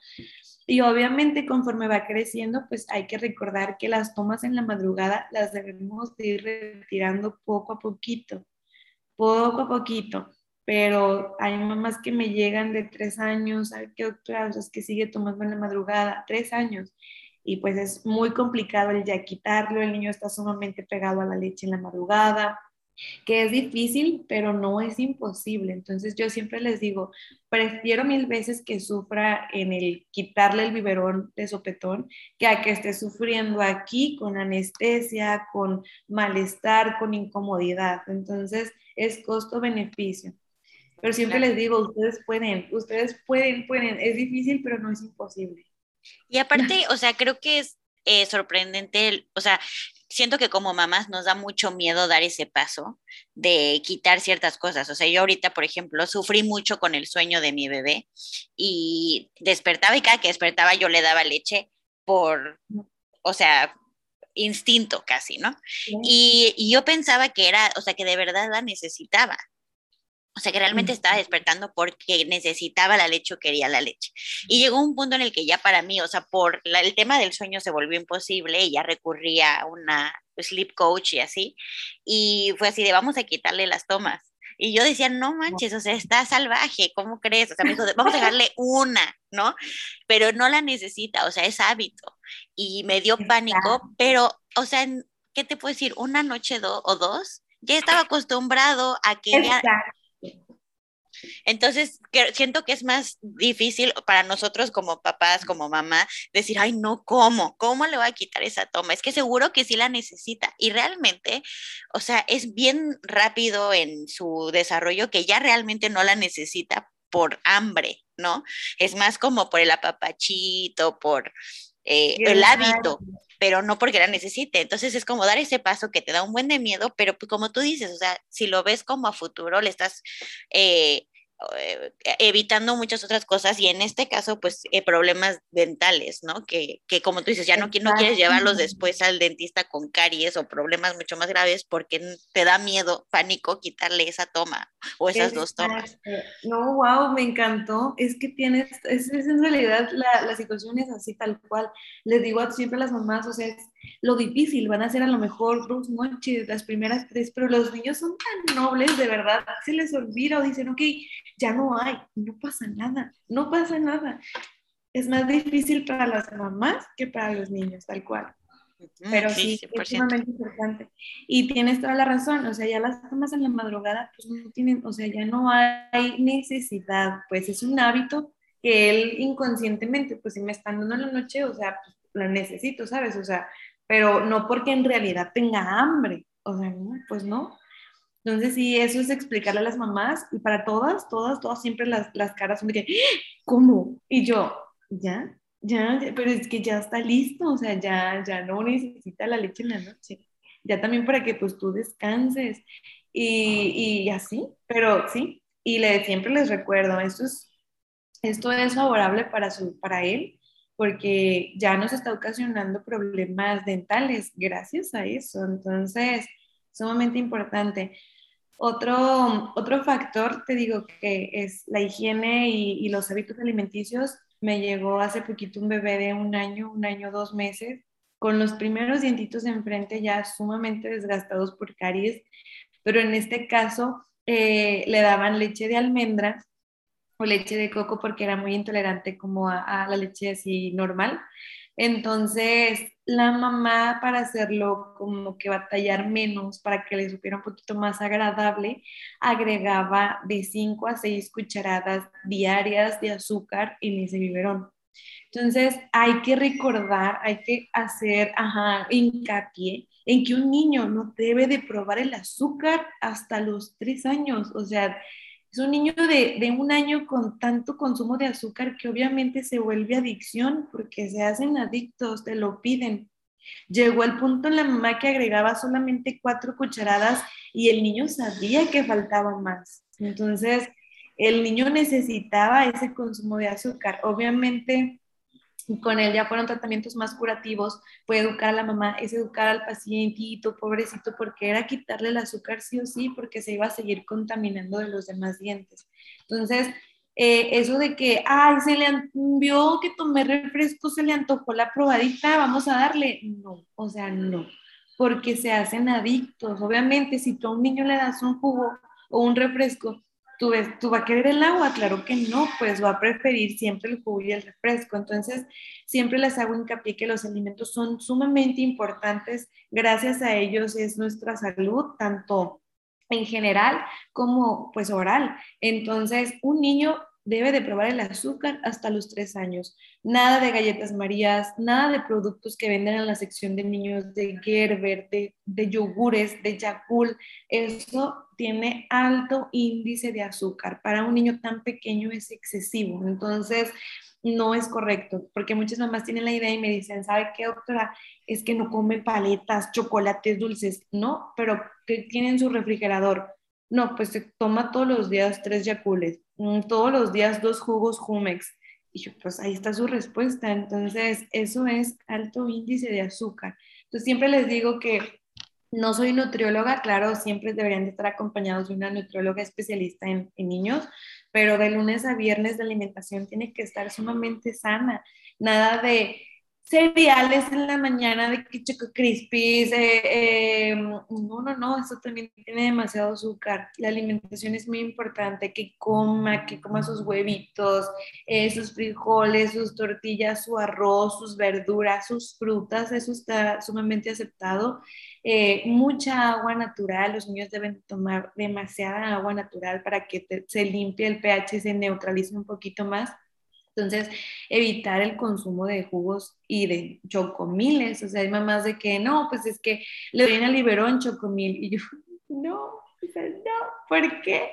Y obviamente conforme va creciendo, pues hay que recordar que las tomas en la madrugada las debemos ir retirando poco a poquito, poco a poquito. Pero hay mamás que me llegan de tres años, hay que otras que sigue tomando en la madrugada, tres años. Y pues es muy complicado el ya quitarlo, el niño está sumamente pegado a la leche en la madrugada, que es difícil, pero no es imposible. Entonces yo siempre les digo, prefiero mil veces que sufra en el quitarle el biberón de sopetón que a que esté sufriendo aquí con anestesia, con malestar, con incomodidad. Entonces es costo-beneficio. Pero siempre les digo, ustedes pueden, ustedes pueden, pueden. Es difícil, pero no es imposible. Y aparte, o sea, creo que es eh, sorprendente, o sea, siento que como mamás nos da mucho miedo dar ese paso de quitar ciertas cosas. O sea, yo ahorita, por ejemplo, sufrí mucho con el sueño de mi bebé y despertaba y cada que despertaba yo le daba leche por, o sea, instinto casi, ¿no? Y, y, yo pensaba que era, o sea, que de verdad la necesitaba. O sea, que realmente estaba despertando porque necesitaba la leche o quería la leche. Y llegó un punto en el que ya para mí, o sea, por el tema del sueño se volvió imposible y ya recurría a una sleep coach y así. Y fue así de, vamos a quitarle las tomas. Y yo decía, no manches, o sea, está salvaje, ¿cómo crees? O sea, me dijo, vamos a dejarle una, ¿no? Pero no la necesita, o sea, es hábito. Y me dio pánico, pero, o sea, ¿qué te puedo decir? Una noche o dos, ya estaba acostumbrado a que ya entonces, siento que es más difícil para nosotros como papás, como mamá, decir, ay, no, ¿cómo? ¿Cómo le voy a quitar esa toma? Es que seguro que sí la necesita. Y realmente, o sea, es bien rápido en su desarrollo que ya realmente no la necesita por hambre, ¿no? Es más como por el apapachito, por eh, el hábito pero no porque la necesite. Entonces es como dar ese paso que te da un buen de miedo, pero pues como tú dices, o sea, si lo ves como a futuro, le estás eh, eh, evitando muchas otras cosas y en este caso pues eh, problemas dentales, ¿no? Que, que, como tú dices, ya no, no quieres llevarlos después al dentista con caries o problemas mucho más graves porque te da miedo, pánico quitarle esa toma o esas dos tomas. No, wow, me encantó. Es que tienes, es, es en realidad la, la, situación es así tal cual. Les digo siempre a las mamás, o sea, es lo difícil, van a ser a lo mejor dos noches, las primeras tres, pero los niños son tan nobles, de verdad, se les olvida o dicen, ok, ya no hay, no pasa nada, no pasa nada. Es más difícil para las mamás que para los niños, tal cual. Pero sí, es sumamente importante. Y tienes toda la razón, o sea, ya las tomas en la madrugada, pues no tienen, o sea, ya no hay necesidad, pues es un hábito que él inconscientemente, pues si me están dando en la noche, o sea, pues lo necesito, ¿sabes? O sea, pero no porque en realidad tenga hambre, o sea, pues no. Entonces, sí, eso es explicarle a las mamás y para todas, todas, todas siempre las, las caras son de que, ¿cómo? Y yo, ya, ya, pero es que ya está listo, o sea, ya, ya no necesita la leche en la noche. Ya también para que pues tú descanses y, y así, pero sí, y le, siempre les recuerdo, esto es, esto es favorable para, su, para él porque ya nos está ocasionando problemas dentales gracias a eso. Entonces, sumamente importante. Otro, otro factor, te digo, que es la higiene y, los hábitos alimenticios. Me llegó hace poquito un bebé de un año, un año, dos meses, con los primeros dientitos de enfrente ya sumamente desgastados por caries, pero en este caso eh, le daban leche de almendra o leche de coco porque era muy intolerante como a, la leche así normal. Entonces, la mamá para hacerlo como que batallar menos, para que le supiera un poquito más agradable, agregaba de 5 a 6 cucharadas diarias de azúcar en ese biberón. Entonces, hay que recordar, hay que hacer ajá, hincapié en que un niño no debe de probar el azúcar hasta los 3 años. O sea, es un niño de, de, un año con tanto consumo de azúcar que obviamente se vuelve adicción porque se hacen adictos, te lo piden. Llegó el punto en la mamá que agregaba solamente cuatro cucharadas y el niño sabía que faltaba más. Entonces, el niño necesitaba ese consumo de azúcar. Obviamente, con él ya fueron tratamientos más curativos, fue educar a la mamá, es educar al pacientito, pobrecito, porque era quitarle el azúcar sí o sí, porque se iba a seguir contaminando de los demás dientes. Entonces, eh, eso de que, ay, se le vio que tomé refresco, se le antojó la probadita, vamos a darle. No, o sea, no, porque se hacen adictos. Obviamente, si tú a un niño le das un jugo o un refresco, ¿tú, ves, ¿tú va a querer el agua? Claro que no, pues va a preferir siempre el jugo y el refresco. Entonces, siempre les hago hincapié que los alimentos son sumamente importantes. Gracias a ellos es nuestra salud, tanto en general como pues oral. Entonces, un niño debe de probar el azúcar hasta los tres años. Nada de galletas marías, nada de productos que venden en la sección de niños de Gerber, de, de yogures, de Yakul. Eso tiene alto índice de azúcar. Para un niño tan pequeño es excesivo. Entonces, no es correcto, porque muchas mamás tienen la idea y me dicen, ¿sabe qué, doctora? Es que no come paletas, chocolates dulces, ¿no? Pero ¿qué tiene en su refrigerador? No, pues se toma todos los días tres yacules, mm, todos los días dos jugos Jumex. Y yo, pues ahí está su respuesta. Entonces, eso es alto índice de azúcar. Entonces, siempre les digo que no soy nutrióloga, claro, siempre deberían de estar acompañados de una nutrióloga especialista en, en niños, pero de lunes a viernes la alimentación tiene que estar sumamente sana. Nada de cereales en la mañana de que Choco Crispies. Eh, em, no, no, no, eso también tiene demasiado azúcar. La alimentación es muy importante, que coma, que coma sus huevitos, eh, sus frijoles, sus tortillas, su arroz, sus verduras, sus frutas, eso está sumamente aceptado. Eh, mucha agua natural, los niños deben tomar demasiada agua natural para que se limpie el pH, se neutralice un poquito más. Entonces, evitar el consumo de jugos y de chocomiles. O sea, hay mamás de que no, pues es que le doy a liberón chocomil. Y yo, no, no, ¿por qué?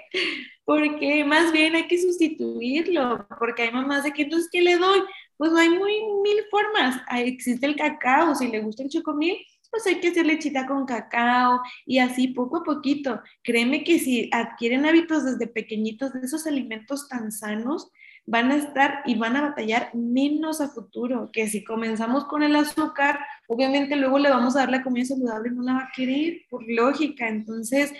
Porque más bien hay que sustituirlo, porque hay mamás de que entonces, ¿qué le doy? Pues hay muy mil formas. existe el cacao, si le gusta el chocomil, pues hay que hacer lechita con cacao y así poco a poquito. Créeme que si adquieren hábitos desde pequeñitos de esos alimentos tan sanos, van a estar y van a batallar menos a futuro, que si comenzamos con el azúcar, obviamente luego le vamos a dar la comida saludable y no la va a querer, por lógica. Entonces,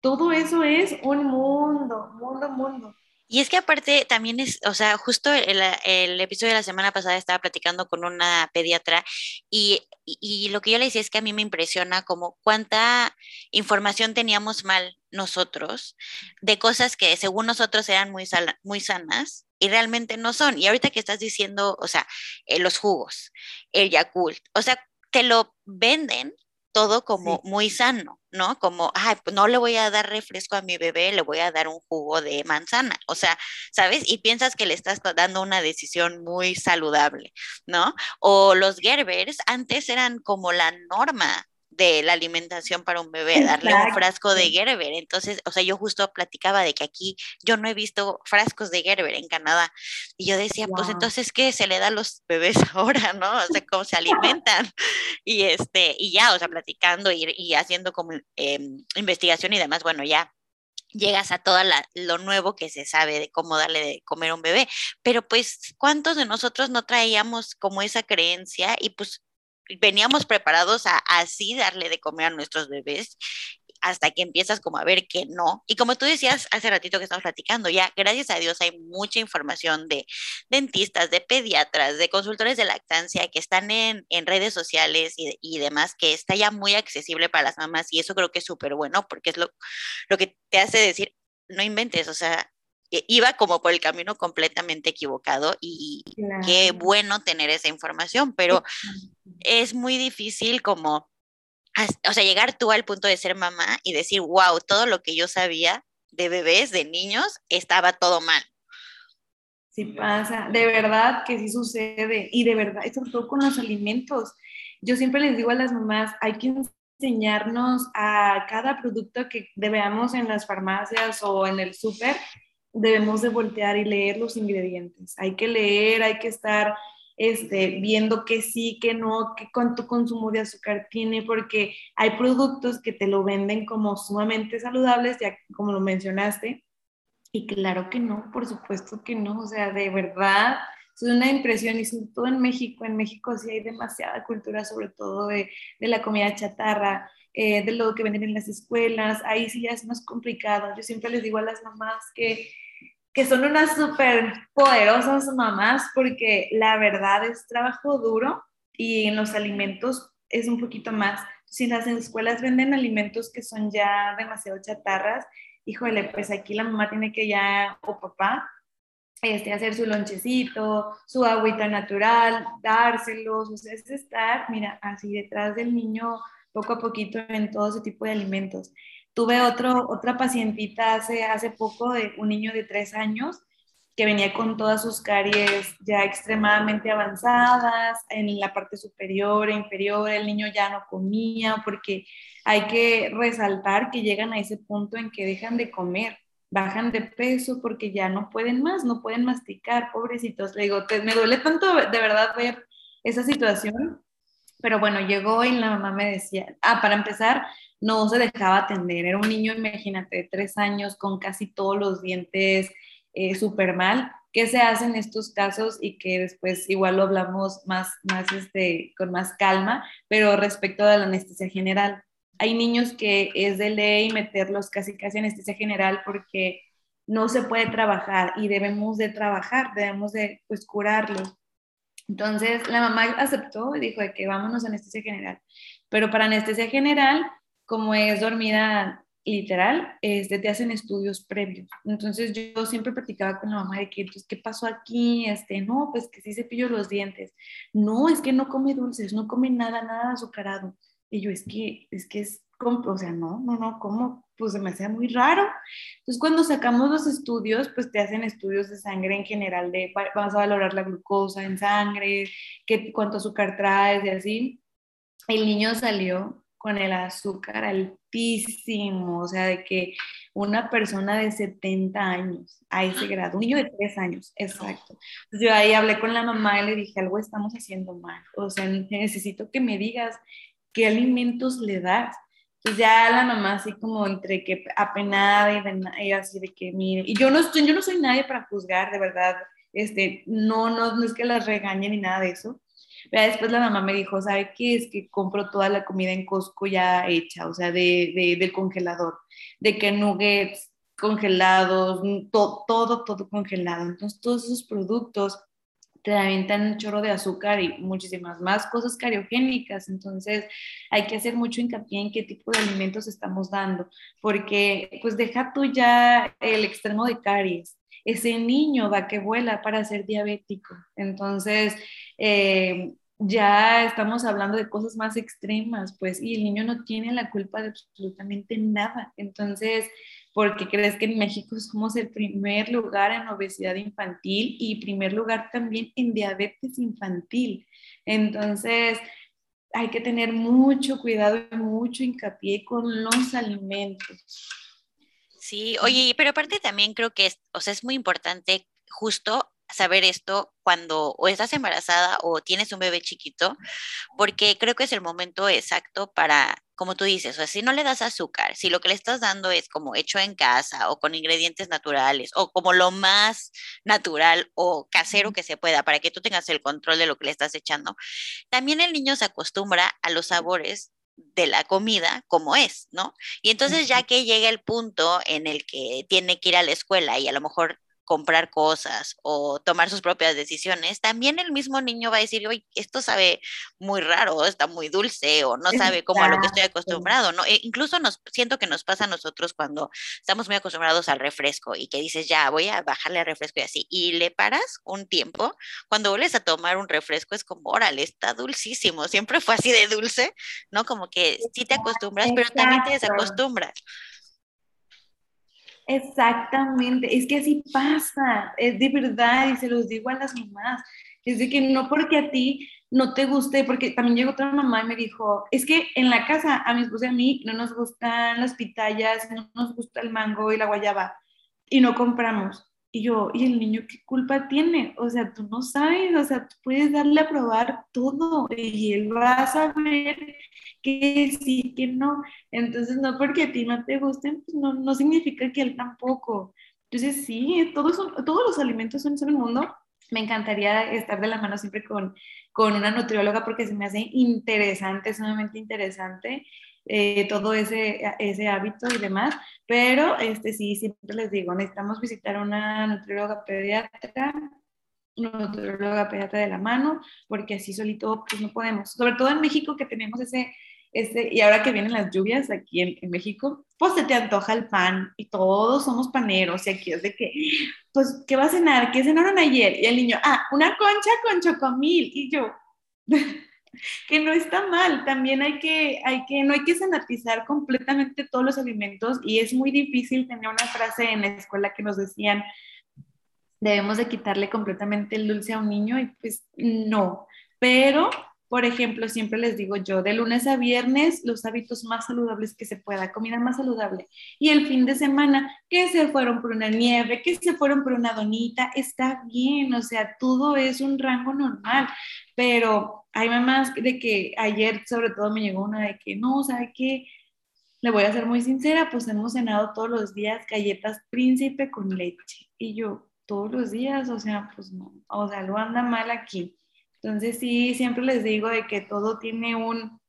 todo eso es un mundo, mundo, mundo. Y es que aparte también es, o sea, justo el, episodio de la semana pasada estaba platicando con una pediatra y, y, lo que yo le decía es que a mí me impresiona como cuánta información teníamos mal nosotros de cosas que según nosotros eran muy, muy sanas y realmente no son. Y ahorita que estás diciendo, o sea, eh, los jugos, el Yakult, o sea, te lo venden todo como muy sano, ¿no? Como, ay, pues no le voy a dar refresco a mi bebé, le voy a dar un jugo de manzana, o sea, ¿sabes? Y piensas que le estás dando una decisión muy saludable, ¿no? O los Gerbers antes eran como la norma, de la alimentación para un bebé, darle un frasco de Gerber. Entonces, o sea, yo justo platicaba de que aquí yo no he visto frascos de Gerber en Canadá. Y yo decía, pues entonces, ¿qué se le da a los bebés ahora, no? O sea, ¿cómo se alimentan? Y este, y ya, o sea, platicando y, y haciendo como em, investigación y demás, bueno, ya llegas a todo lo nuevo que se sabe de cómo darle de comer a un bebé. Pero pues, ¿cuántos de nosotros no traíamos como esa creencia? Y pues veníamos preparados a así darle de comer a nuestros bebés hasta que empiezas como a ver que no. Y como tú decías hace ratito que estamos platicando, ya gracias a Dios hay mucha información de dentistas, de pediatras, de consultores de lactancia que están en, en redes sociales y, y, demás, que está ya muy accesible para las mamás y eso creo que es súper bueno porque es lo, lo que te hace decir, no inventes, o sea, iba como por el camino completamente equivocado y qué bueno tener esa información, pero es muy difícil como, o sea, llegar tú al punto de ser mamá y decir, wow, todo lo que yo sabía de bebés, de niños, estaba todo mal. Sí pasa, de verdad que sí sucede y de verdad, sobre todo con los alimentos. Yo siempre les digo a las mamás, hay que enseñarnos a cada producto que veamos en las farmacias o en el súper, debemos de voltear y leer los ingredientes. Hay que leer, hay que estar este, viendo que sí, que no, que cuánto consumo de azúcar tiene, porque hay productos que te lo venden como sumamente saludables, ya como lo mencionaste, Y claro que no, por supuesto que no, o sea, de verdad, es una impresión y sobre todo en México, en México sí hay demasiada cultura, sobre todo de, de la comida chatarra, eh, de lo que venden en las escuelas, ahí sí ya es más complicado. Yo siempre les digo a las mamás que, que son unas súper poderosas mamás porque la verdad es trabajo duro y en los alimentos es un poquito más. Si las escuelas venden alimentos que son ya demasiado chatarras, híjole, pues aquí la mamá tiene que ya, o papá, este, hacer su lonchecito, su agüita natural, dárselos, o sea, es estar, mira, así detrás del niño poco a poquito en todo ese tipo de alimentos. Tuve otro, otra pacientita hace, hace poco de un niño de tres años que venía con todas sus caries ya extremadamente avanzadas en la parte superior e inferior, el niño ya no comía porque hay que resaltar que llegan a ese punto en que dejan de comer, bajan de peso porque ya no pueden más, no pueden masticar, pobrecitos. Le digo, me duele tanto de verdad ver esa situación pero bueno, llegó y la mamá me decía, ah, para empezar, no se dejaba atender. Era un niño, imagínate, de tres años con casi todos los dientes eh, súper mal. ¿Qué se hace en estos casos? Y que después igual lo hablamos más, más este, con más calma, pero respecto a la anestesia general. Hay niños que es de ley meterlos casi casi anestesia general porque no se puede trabajar y debemos de trabajar, debemos de pues curarlos entonces la mamá aceptó y dijo de que vámonos a anestesia general. Pero para anestesia general, como es dormida literal, este, te hacen estudios previos. Entonces yo siempre platicaba con la mamá de que, ¿qué pasó aquí? Este, no, pues que sí cepillo los dientes. No, es que no come dulces, no come nada, nada azucarado. Y yo, es que, es que es, o sea, no, no, no, ¿cómo? Pues se me hacía muy raro. Entonces, cuando sacamos los estudios, pues te hacen estudios de sangre en general, de vas a valorar la glucosa en sangre, qué, cuánto azúcar traes y así. El niño salió con el azúcar altísimo, o sea, de que una persona de 70 años a ese grado, un niño de 3 años, exacto. Entonces yo ahí hablé con la mamá y le dije, algo estamos haciendo mal, o sea, necesito que me digas qué alimentos le das. Entonces ya la mamá así como entre que apenada y, así de que mire, y yo no, estoy, yo no soy nadie para juzgar, de verdad, este, no, no, no es que las regañe ni nada de eso. Pero después la mamá me dijo, ¿sabe qué? Es que compro toda la comida en Costco ya hecha, o sea, de, de del congelador, de que nuggets congelados, todo, todo, todo congelado. Entonces, todos esos productos te avientan un chorro de azúcar y muchísimas más cosas cariogénicas. Entonces, hay que hacer mucho hincapié en qué tipo de alimentos estamos dando, porque pues deja tú ya el extremo de caries. Ese niño va que vuela para ser diabético. Entonces, eh, ya estamos hablando de cosas más extremas, pues, y el niño no tiene la culpa de absolutamente nada. Entonces, porque crees que en México somos el primer lugar en obesidad infantil y primer lugar también en diabetes infantil. Entonces, hay que tener mucho cuidado y mucho hincapié con los alimentos. Sí, oye, pero aparte también creo que o sea, es muy importante justo saber esto cuando o estás embarazada o tienes un bebé chiquito, porque creo que es el momento exacto para, como tú dices, o sea, si no le das azúcar, si lo que le estás dando es como hecho en casa o con ingredientes naturales o como lo más natural o casero que se pueda para que tú tengas el control de lo que le estás echando, también el niño se acostumbra a los sabores de la comida como es, ¿no? Y entonces ya que llega el punto en el que tiene que ir a la escuela y a lo mejor comprar cosas o tomar sus propias decisiones, también el mismo niño va a decir, oye, esto sabe muy raro, está muy dulce o no sabe como a lo que estoy acostumbrado, ¿no? E incluso nos siento que nos pasa a nosotros cuando estamos muy acostumbrados al refresco y que dices, ya, voy a bajarle al refresco y así, y le paras un tiempo, cuando vuelves a tomar un refresco es como, órale, está dulcísimo, siempre fue así de dulce, ¿no? Como que sí te acostumbras, pero también te desacostumbras. Exactamente, es que así pasa, es de verdad, y se los digo a las mamás, es de que no porque a ti no te guste, porque también llegó otra mamá y me dijo, es que en la casa a mi esposa y a mí no nos gustan las pitayas, no nos gusta el mango y la guayaba, y no compramos. Y yo, ¿y el niño qué culpa tiene? O sea, tú no sabes, o sea, tú puedes darle a probar todo y él va a saber que sí, que no. Entonces, no porque a ti no te gusten, pues no, no significa que él tampoco. Entonces, sí, todos, todos los alimentos son, son un mundo. Me encantaría estar de la mano siempre con, con una nutrióloga porque se me hace interesante, sumamente interesante eh, todo ese, ese hábito y demás. Pero este, sí, siempre les digo, necesitamos visitar una nutrióloga pediatra nutrióloga pediatra de la mano, porque así solito pues no podemos. Sobre todo en México que tenemos ese, ese y ahora que vienen las lluvias aquí en, en, México, pues se te antoja el pan y todos somos paneros y aquí es de que, pues, ¿qué va a cenar? ¿Qué cenaron ayer? Y el niño, ah, una concha con chocomil. Y yo, que no está mal, también hay que, hay que, no hay que sanatizar completamente todos los alimentos y es muy difícil tener una frase en la escuela que nos decían, debemos de quitarle completamente el dulce a un niño y pues no, pero por ejemplo, siempre les digo yo, de lunes a viernes, los hábitos más saludables que se pueda, comida más saludable. Y el fin de semana, que se fueron por una nieve, que se fueron por una donita, está bien, o sea, todo es un rango normal. Pero hay mamás de que ayer sobre todo me llegó una de que no, ¿sabe qué? Le voy a ser muy sincera, pues hemos cenado todos los días galletas príncipe con leche. Y yo, todos los días, o sea, pues no, o sea, lo anda mal aquí. Entonces sí, siempre les digo de que todo tiene un,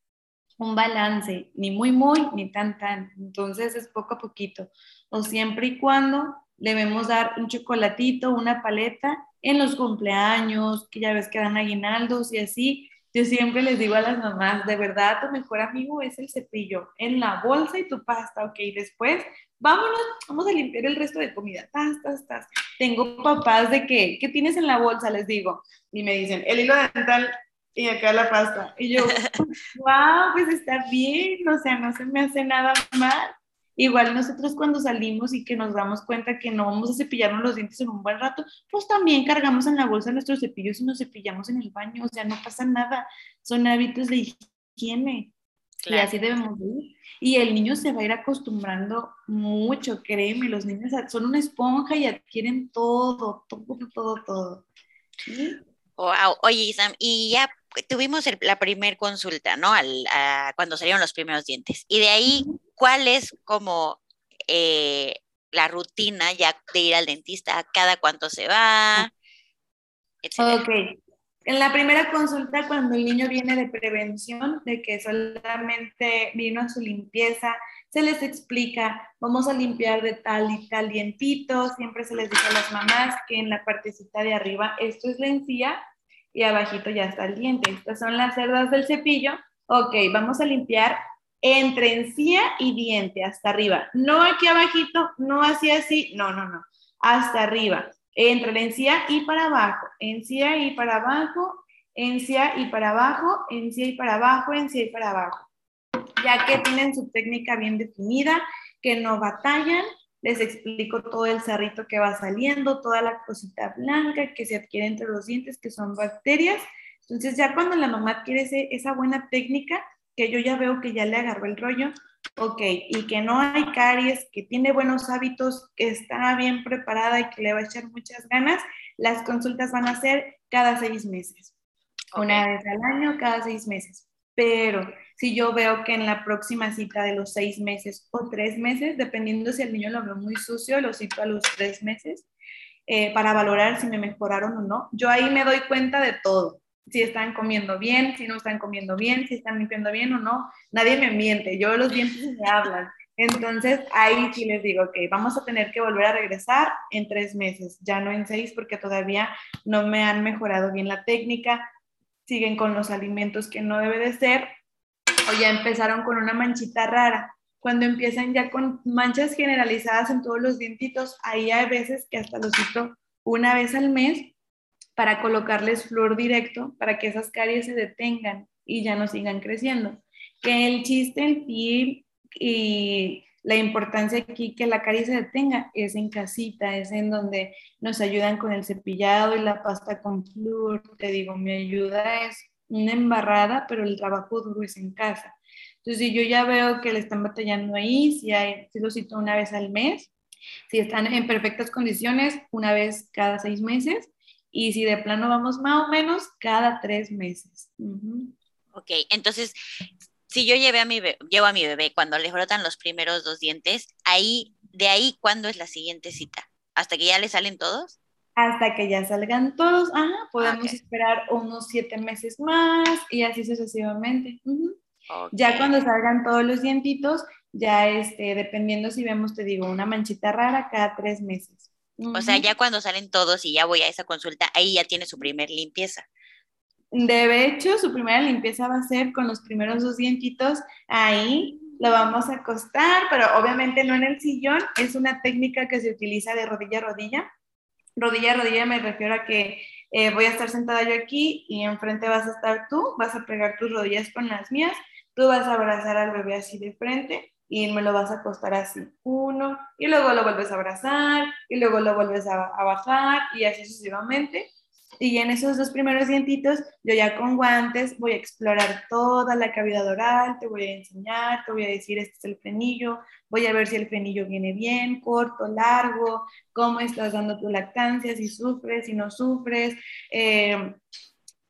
un balance, ni muy, muy, ni tan, tan. Entonces es poco a poquito. O siempre y cuando debemos dar un chocolatito, una paleta en los cumpleaños, que ya ves que dan aguinaldos y así, yo siempre les digo a las mamás, de verdad, tu mejor amigo es el cepillo, en la bolsa y tu pasta, ok, después vámonos, vamos a limpiar el resto de comida, tas, tas, tas. Tengo papás de que, ¿qué tienes en la bolsa? Les digo, y me dicen, el hilo dental y acá la pasta. Y yo, wow, pues está bien, o sea, no se me hace nada mal. Igual nosotros cuando salimos y que nos damos cuenta que no vamos a cepillarnos los dientes en un buen rato, pues también cargamos en la bolsa nuestros cepillos y nos cepillamos en el baño, o sea, no pasa nada, son hábitos de higiene y así debemos ir. Y el niño se va a ir acostumbrando mucho, créeme, los niños son una esponja y adquieren todo, todo, todo, todo. Oye, Isam, y ya tuvimos la primer consulta, ¿no? Al, cuando salieron los primeros dientes. Y de ahí, ¿cuál es como eh, la rutina ya de ir al dentista? ¿Cada cuánto se va? Ok. En la primera consulta, cuando el niño viene de prevención, de que solamente vino a su limpieza, se les explica, vamos a limpiar de tal y tal dientito, siempre se les dice a las mamás que en la partecita de arriba esto es la encía y abajito ya está el diente. Estas son las cerdas del cepillo. Ok, vamos a limpiar entre encía y diente, hasta arriba. No aquí abajito, no así así, no, no, no, hasta arriba. Entre la encía y para abajo, encía y para abajo, encía y para abajo, encía y para abajo, encía y para abajo. Ya que tienen su técnica bien definida, que no batallan, les explico todo el cerrito que va saliendo, toda la cosita blanca que se adquiere entre los dientes, que son bacterias. Entonces ya cuando la mamá adquiere esa buena técnica, que yo ya veo que ya le agarró el rollo, ok, y que no hay caries, que tiene buenos hábitos, que está bien preparada y que le va a echar muchas ganas, las consultas van a ser cada seis meses. Una vez al año, cada seis meses. Pero si yo veo que en la próxima cita de los seis meses o tres meses, dependiendo si el niño lo veo muy sucio, lo cito a los tres meses eh, para valorar si me mejoraron o no. Yo ahí me doy cuenta de todo. Si están comiendo bien, si no están comiendo bien, si están limpiando bien o no. Nadie me miente, yo los dientes me hablan. Entonces ahí sí les digo, ok, vamos a tener que volver a regresar en tres meses, ya no en seis porque todavía no me han mejorado bien la técnica, siguen con los alimentos que no debe de ser o ya empezaron con una manchita rara. Cuando empiezan ya con manchas generalizadas en todos los dientitos, ahí hay veces que hasta los cito una vez al mes para colocarles flor directo para que esas caries se detengan y ya no sigan creciendo. Que el chiste en sí y la importancia aquí que la caries se detenga es en casita, es en donde nos ayudan con el cepillado y la pasta con flúor. Te digo, mi ayuda es una embarrada, pero el trabajo duro es en casa. Entonces, si yo ya veo que le están batallando ahí, si, hay, si lo cito una vez al mes, si están en perfectas condiciones, una vez cada seis meses, y si de plano vamos más o menos, cada tres meses. Ok, entonces, si yo llevé a mi llevo a mi bebé cuando le brotan los primeros dos dientes, ahí, de ahí, ¿cuándo es la siguiente cita? hasta que ya le salen todos. Hasta que ya salgan todos, ajá, podemos esperar unos siete meses más y así sucesivamente. Ya cuando salgan todos los dientitos, ya este, dependiendo si vemos, te digo, una manchita rara cada tres meses. O sea, ya cuando salen todos y ya voy a esa consulta, ahí ya tiene su primer limpieza. De hecho, su primera limpieza va a ser con los primeros dos dientitos. Ahí lo vamos a acostar, pero obviamente no en el sillón. Es una técnica que se utiliza de rodilla a rodilla. Rodilla a rodilla me refiero a que eh, voy a estar sentada yo aquí y enfrente vas a estar tú, vas a pegar tus rodillas con las mías, tú vas a abrazar al bebé así de frente y me lo vas a acostar así, uno, y luego lo vuelves a abrazar, y luego lo vuelves a, bajar, y así sucesivamente. Y en esos dos primeros dientitos, yo ya con guantes voy a explorar toda la cavidad oral, te voy a enseñar, te voy a decir, este es el frenillo, voy a ver si el frenillo viene bien, corto, largo, cómo estás dando tu lactancia, si sufres, si no sufres. Eh,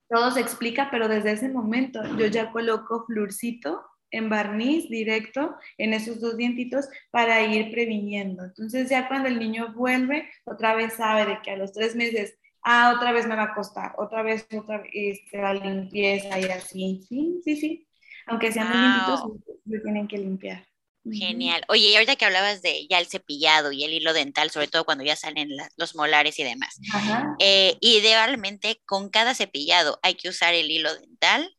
todo se explica, pero desde ese momento yo ya coloco flurcito en barniz directo en esos dos dientitos para ir previniendo. Entonces ya cuando el niño vuelve, otra vez sabe de que a los tres meses, ah, otra vez me va a costar, otra vez, otra vez este, la limpieza y así. Sí, sí, sí. Aunque sean wow. dientitos, lo tienen que limpiar. Genial. Oye, y ahorita que hablabas de ya el cepillado y el hilo dental, sobre todo cuando ya salen los molares y demás, eh, idealmente con cada cepillado hay que usar el hilo dental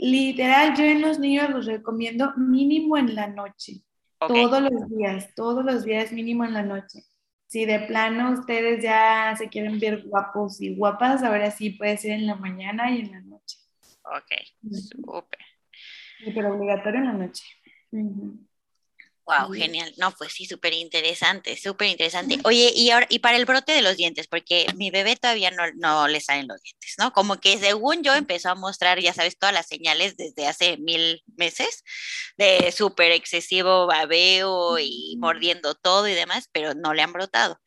Literal, yo en los niños los recomiendo mínimo en la noche. Todos los días, todos los días mínimo en la noche. Si de plano ustedes ya se quieren ver guapos y guapas, ahora sí puede ser en la mañana y en la noche. Ok, súper. Pero obligatorio en la noche. Wow, genial. No, pues sí, súper interesante, súper interesante. Oye, y ahora, y para el brote de los dientes, porque mi bebé todavía no, no le salen los dientes, ¿no? Como que según yo empezó a mostrar, ya sabes, todas las señales desde hace mil meses de súper excesivo babeo y mordiendo todo y demás, pero no le han brotado.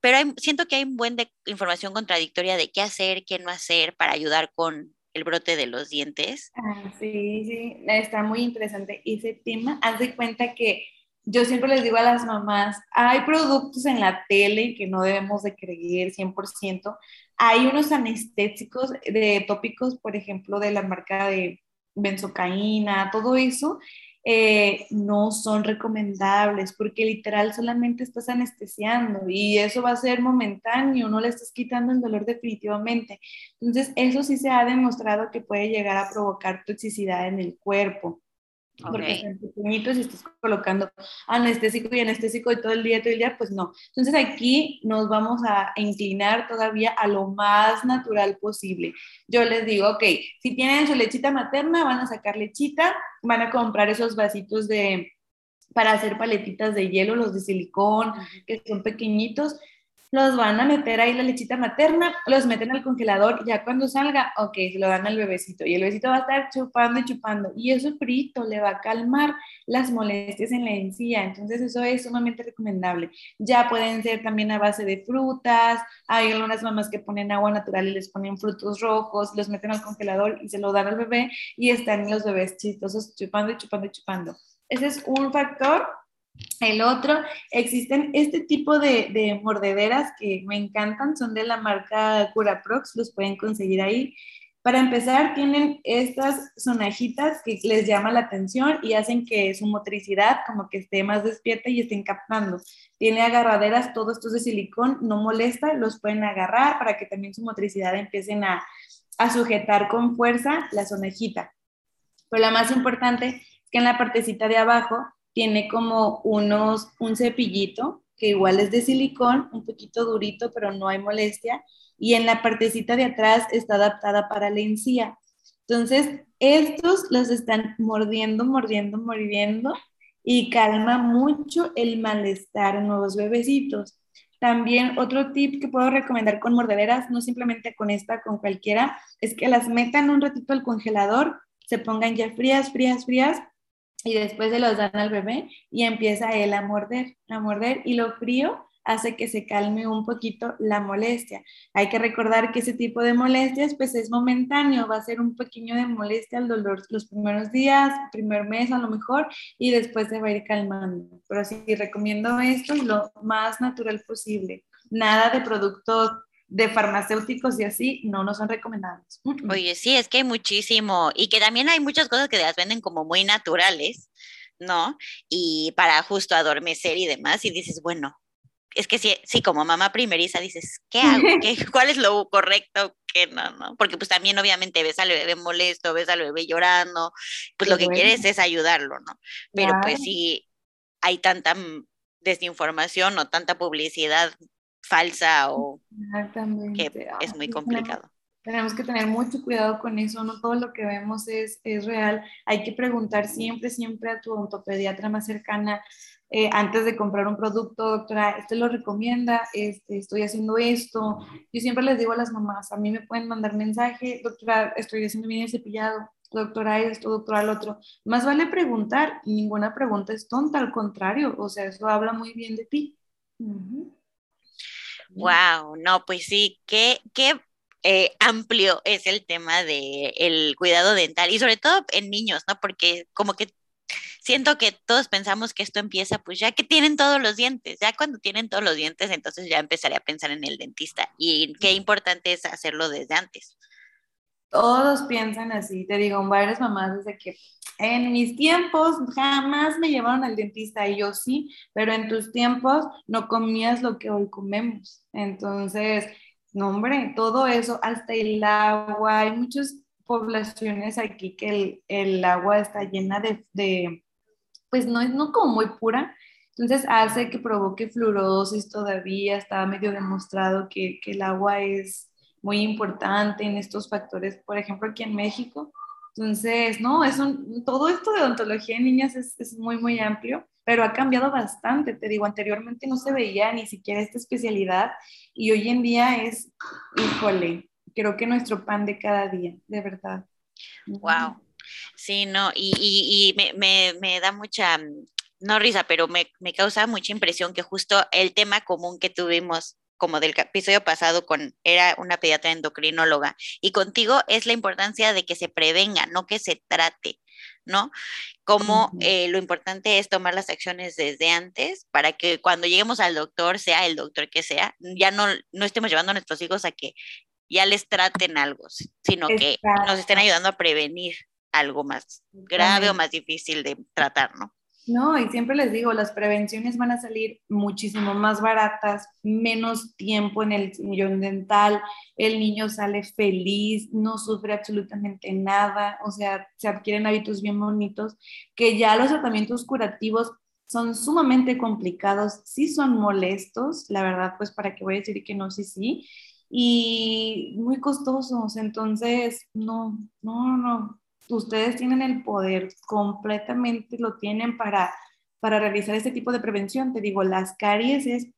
Pero siento que hay un buen de información contradictoria de qué hacer, qué no hacer para ayudar con el brote de los dientes. Ah, sí, sí, está muy interesante ese tema. Haz de cuenta que yo siempre les digo a las mamás, hay productos en la tele que no debemos de creer 100%. Hay unos anestésicos de tópicos, por ejemplo, de la marca de benzocaína, todo eso, eh, no son recomendables porque literal solamente estás anestesiando y eso va a ser momentáneo, no le estás quitando el dolor definitivamente. Entonces, eso sí se ha demostrado que puede llegar a provocar toxicidad en el cuerpo. Porque son pequeñitos y estás colocando anestésico y anestésico de todo el día, todo el día, pues no. Entonces aquí nos vamos a inclinar todavía a lo más natural posible. Yo les digo, ok, si tienen su lechita materna, van a sacar lechita, van a comprar esos vasitos de para hacer paletitas de hielo, los de silicón, que son pequeñitos, los van a meter ahí la lechita materna, los meten al congelador, ya cuando salga, ok, se lo dan al bebecito y el bebecito va a estar chupando y chupando y eso frito le va a calmar las molestias en la encía, entonces eso es sumamente recomendable. Ya pueden ser también a base de frutas, hay algunas mamás que ponen agua natural y les ponen frutos rojos, los meten al congelador y se lo dan al bebé y están los bebés chistosos chupando y chupando y chupando. Ese es un factor el otro, existen este tipo de, mordederas que me encantan, son de la marca Curaprox, los pueden conseguir ahí. Para empezar, tienen estas sonajitas que les llama la atención y hacen que su motricidad como que esté más despierta y estén captando. Tiene agarraderas, todo esto de silicón, no molesta, los pueden agarrar para que también su motricidad empiecen a, a sujetar con fuerza la sonajita. Pero la más importante es que en la partecita de abajo tiene como unos, un cepillito que igual es de silicón, un poquito durito, pero no hay molestia, y en la partecita de atrás está adaptada para la encía. Entonces, estos los están mordiendo, mordiendo, mordiendo y calma mucho el malestar en los bebecitos. También otro tip que puedo recomendar con mordederas, no simplemente con esta, con cualquiera, es que las metan un ratito al congelador, se pongan ya frías, frías, frías y después se los dan al bebé y empieza él a morder, a morder y lo frío hace que se calme un poquito la molestia. Hay que recordar que ese tipo de molestias pues es momentáneo, va a ser un pequeño de molestia al dolor los primeros días, primer mes a lo mejor, y después se va a ir calmando. Pero sí, recomiendo esto lo más natural posible. Nada de productos de farmacéuticos y así no nos son recomendados. Oye, sí, es que hay muchísimo y que también hay muchas cosas que las venden como muy naturales, ¿no? Y para justo adormecer y demás, y dices, bueno, es que sí, sí, como mamá primeriza dices, ¿qué hago? ¿Qué, ¿Cuál es lo correcto? ¿Qué no, no? Porque pues también obviamente ves al bebé molesto, ves al bebé llorando, pues lo que quieres es ayudarlo, ¿no? Pero pues sí, hay tanta desinformación o tanta publicidad falsa o que es muy complicado. Tenemos que tener mucho cuidado con eso, no todo lo que vemos es, es real. Hay que preguntar siempre, siempre a tu ontopediatra más cercana eh, antes de comprar un producto, doctora, este lo recomienda, este, estoy haciendo esto. Yo siempre les digo a las mamás, a mí me pueden mandar mensaje, doctora, estoy haciendo bien el cepillado, doctora esto, doctora el otro. Más vale preguntar ninguna pregunta es tonta, al contrario, o sea, eso habla muy bien de ti. Wow, no, pues sí, qué, qué eh, amplio es el tema del el cuidado dental y sobre todo en niños, ¿no? Porque como que siento que todos pensamos que esto empieza pues ya que tienen todos los dientes, ya cuando tienen todos los dientes, entonces ya empezaré a pensar en el dentista y qué importante es hacerlo desde antes. Todos piensan así, te digo, varias mamás desde que en mis tiempos jamás me llevaron al dentista y yo sí, pero en tus tiempos no comías lo que hoy comemos. Entonces, no, hombre, todo eso, hasta el agua, hay muchas poblaciones aquí que el, el agua está llena de, de, pues no es no como muy pura, entonces hace que provoque fluorosis todavía, está medio demostrado que, que el agua es muy importante en estos factores, por ejemplo, aquí en México. Entonces, no, es un, todo esto de odontología en niñas es, es, muy, muy amplio, pero ha cambiado bastante. Te digo, anteriormente no se veía ni siquiera esta especialidad y hoy en día es, híjole, creo que nuestro pan de cada día, de verdad. Wow. Sí, no, y, y, y me, me, me, da mucha, no risa, pero me, me causa mucha impresión que justo el tema común que tuvimos como del episodio pasado con era una pediatra endocrinóloga y contigo es la importancia de que se prevenga, no que se trate, ¿no? Como eh, lo importante es tomar las acciones desde antes para que cuando lleguemos al doctor, sea el doctor que sea, ya no, no estemos llevando a nuestros hijos a que ya les traten algo, sino que nos estén ayudando a prevenir algo más grave o más difícil de tratar, ¿no? No, y siempre les digo, las prevenciones van a salir muchísimo más baratas, menos tiempo en el sillón dental, el niño sale feliz, no sufre absolutamente nada, o sea, se adquieren hábitos bien bonitos, que ya los tratamientos curativos son sumamente complicados, sí son molestos, la verdad, pues para qué voy a decir que no, sí, sí, y muy costosos, entonces, no, no, no, ustedes tienen el poder, completamente lo tienen para, para realizar este tipo de prevención. Te digo, las caries es,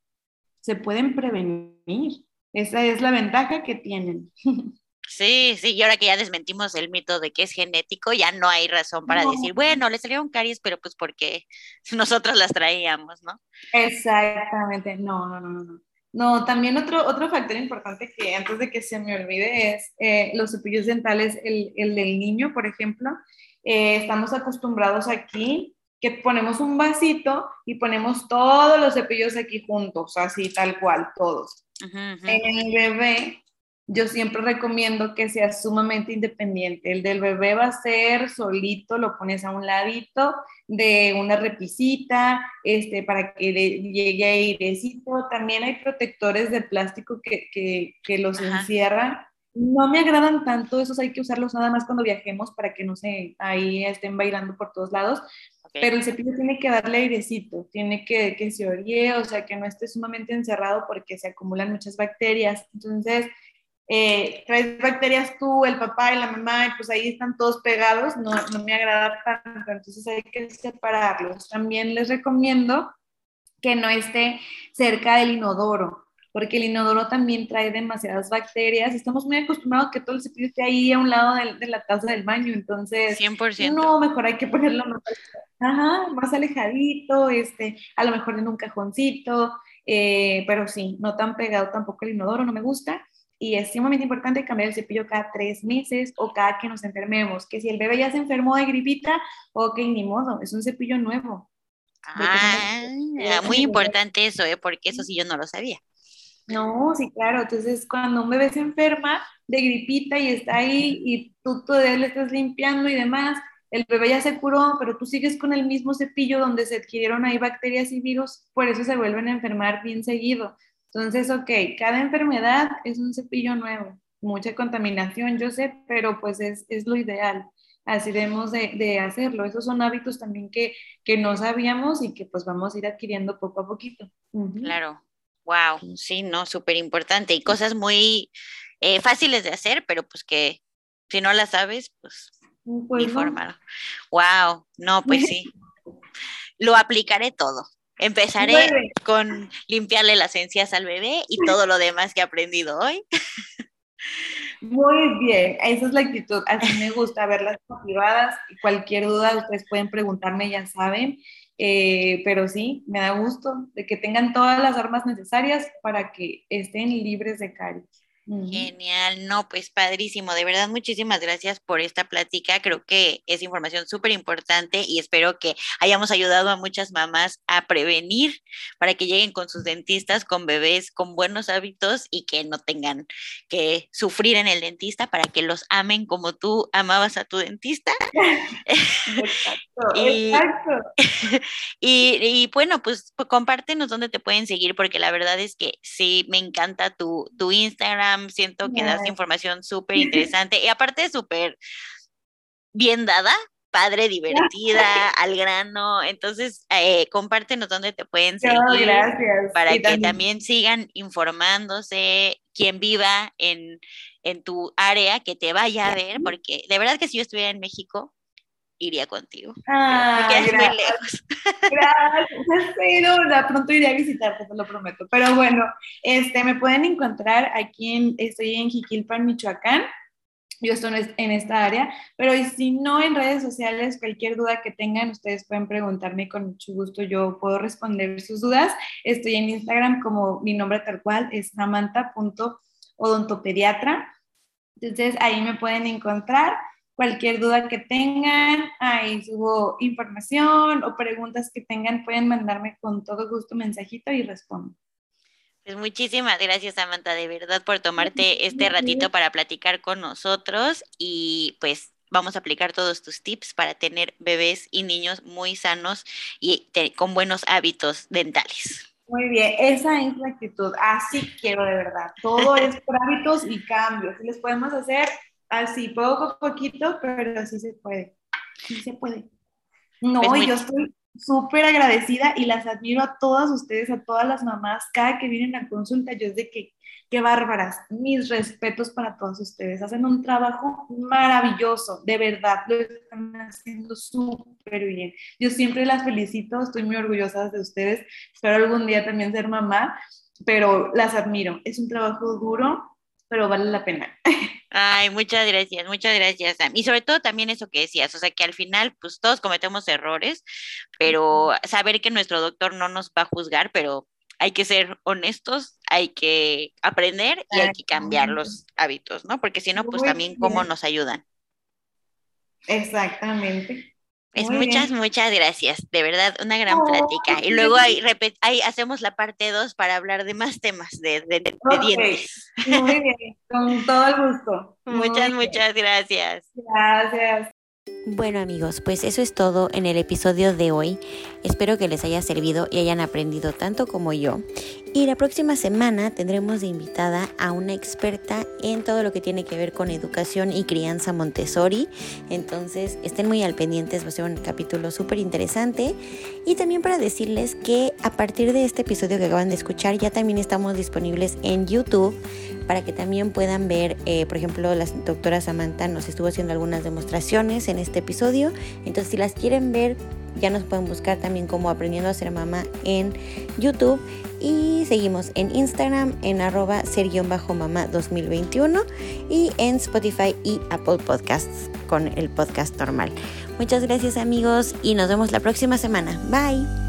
se pueden prevenir. Esa es la ventaja que tienen. Sí, sí, y ahora que ya desmentimos el mito de que es genético, ya no hay razón para decir, bueno, le salieron caries, pero pues porque nosotros las traíamos, ¿no? Exactamente, no, no, no, no. No, también otro, otro factor importante que antes de que se me olvide es eh, los cepillos dentales, el, el, del niño, por ejemplo. Eh, estamos acostumbrados aquí que ponemos un vasito y ponemos todos los cepillos aquí juntos, así tal cual, todos. En el bebé yo siempre recomiendo que sea sumamente independiente. El del bebé va a ser solito, lo pones a un ladito de una repisita, este, para que le llegue airecito. También hay protectores de plástico que, que, que los encierran. No me agradan tanto, esos hay que usarlos nada más cuando viajemos para que no se ahí estén bailando por todos lados. Pero el cepillo tiene que darle airecito, tiene que que se orie, o sea, que no esté sumamente encerrado porque se acumulan muchas bacterias. Entonces, eh, traes bacterias tú, el papá y la mamá, y pues ahí están todos pegados, no, no me agrada tanto, entonces hay que separarlos. También les recomiendo que no esté cerca del inodoro, porque el inodoro también trae demasiadas bacterias. Estamos muy acostumbrados a que todo el cepillo esté ahí a un lado de, de la taza del baño, entonces 100%. no, mejor hay que ponerlo más, ajá, más alejadito, este, a lo mejor en un cajoncito, eh, pero sí, no tan pegado tampoco el inodoro, no me gusta. Y es sumamente importante cambiar el cepillo cada tres meses o cada que nos enfermemos. Que si el bebé ya se enfermó de gripita, ok, ni modo, es un cepillo nuevo. Ah, muy importante eso, ¿eh? porque eso sí yo no lo sabía. No, sí, claro. Entonces, cuando un bebé se enferma de gripita y está ahí y tú todavía le estás limpiando y demás, el bebé ya se curó, pero tú sigues con el mismo cepillo donde se adquirieron ahí bacterias y virus, por eso se vuelven a enfermar bien seguido. Entonces, ok, cada enfermedad es un cepillo nuevo, mucha contaminación, yo sé, pero pues es, es lo ideal. Así debemos de, de, hacerlo. Esos son hábitos también que, que no sabíamos y que pues vamos a ir adquiriendo poco a poquito. Claro. Wow, sí, no, súper importante. Y cosas muy eh, fáciles de hacer, pero pues que si no las sabes, pues pues Wow, no, pues sí. Lo aplicaré todo. Empezaré con limpiarle las encías al bebé y todo lo demás que he aprendido hoy. Muy bien, esa es la actitud. Así me gusta verlas motivadas. Cualquier duda ustedes pueden preguntarme, ya saben. Eh, pero sí, me da gusto de que tengan todas las armas necesarias para que estén libres de caries. Genial, no, pues padrísimo, de verdad muchísimas gracias por esta plática, creo que es información súper importante y espero que hayamos ayudado a muchas mamás a prevenir para que lleguen con sus dentistas, con bebés, con buenos hábitos y que no tengan que sufrir en el dentista para que los amen como tú amabas a tu dentista. Exacto, y, exacto. y, bueno, pues, pues, compártenos dónde te pueden seguir porque la verdad es que sí, me encanta tu, tu Instagram siento que das información súper interesante y aparte súper bien dada, padre, divertida, al grano. Entonces, eh, compártenos dónde te pueden seguir para que también... sigan informándose, quien viva en, en tu área, que te vaya a ver, porque de verdad que si yo estuviera en México, iría contigo. Ah, gracias. muy lejos. Gracias, pero pronto iré a visitarte, te lo prometo. Pero bueno, este, me pueden encontrar aquí en, estoy en Jiquilpan, Michoacán. Yo estoy en esta área, pero si no en redes sociales, cualquier duda que tengan, ustedes pueden preguntarme con mucho gusto, yo puedo responder sus dudas. Estoy en Instagram como mi nombre tal cual es samantha.odontopediatra. Entonces ahí me pueden encontrar. Cualquier duda que tengan, ahí subo información o preguntas que tengan, pueden mandarme con todo gusto mensajito y respondo. Pues muchísimas gracias, Samantha, de verdad, por tomarte este ratito para platicar con nosotros y pues vamos a aplicar todos tus tips para tener bebés y niños muy sanos y con buenos hábitos dentales. Muy bien, esa es la actitud. Así quiero de verdad. Todo es por hábitos y cambios. Si les podemos hacer así, poco a poquito, pero sí se puede. Sí se puede. No, yo estoy súper agradecida y las admiro a todas ustedes, a todas las mamás, cada que vienen a consulta, yo es de que, qué bárbaras, mis respetos para todos ustedes, hacen un trabajo maravilloso, de verdad, lo están haciendo súper bien. Yo siempre las felicito, estoy muy orgullosa de ustedes, espero algún día también ser mamá, pero las admiro, es un trabajo duro, pero vale la pena. Ay, muchas gracias, muchas gracias. Y sobre todo también eso que decías, o sea, que al final, pues todos cometemos errores, pero saber que nuestro doctor no nos va a juzgar, pero hay que ser honestos, hay que aprender y hay que cambiar los hábitos, ¿no? Porque si no, pues también cómo nos ayudan. Exactamente. Es muchas, muchas gracias. De verdad, una gran plática. Y luego ahí, ahí, hacemos la parte 2 para hablar de más temas de, de, dientes. Muy bien, con todo el gusto. muchas, muchas gracias. Gracias. Bueno amigos, pues eso es todo en el episodio de hoy. Espero que les haya servido y hayan aprendido tanto como yo. Y la próxima semana tendremos de invitada a una experta en todo lo que tiene que ver con educación y crianza Montessori. Entonces estén muy al pendientes, va a ser un capítulo súper interesante. Y también para decirles que a partir de este episodio que acaban de escuchar ya también estamos disponibles en YouTube para que también puedan ver, eh, por ejemplo, la doctora Samantha nos estuvo haciendo algunas demostraciones en este episodio. Entonces si las quieren ver ya nos pueden buscar también como aprendiendo a ser mamá en YouTube y seguimos en Instagram en arroba ser-mamá 2021 y en Spotify y Apple Podcasts con el podcast normal. Muchas gracias amigos y nos vemos la próxima semana. Bye.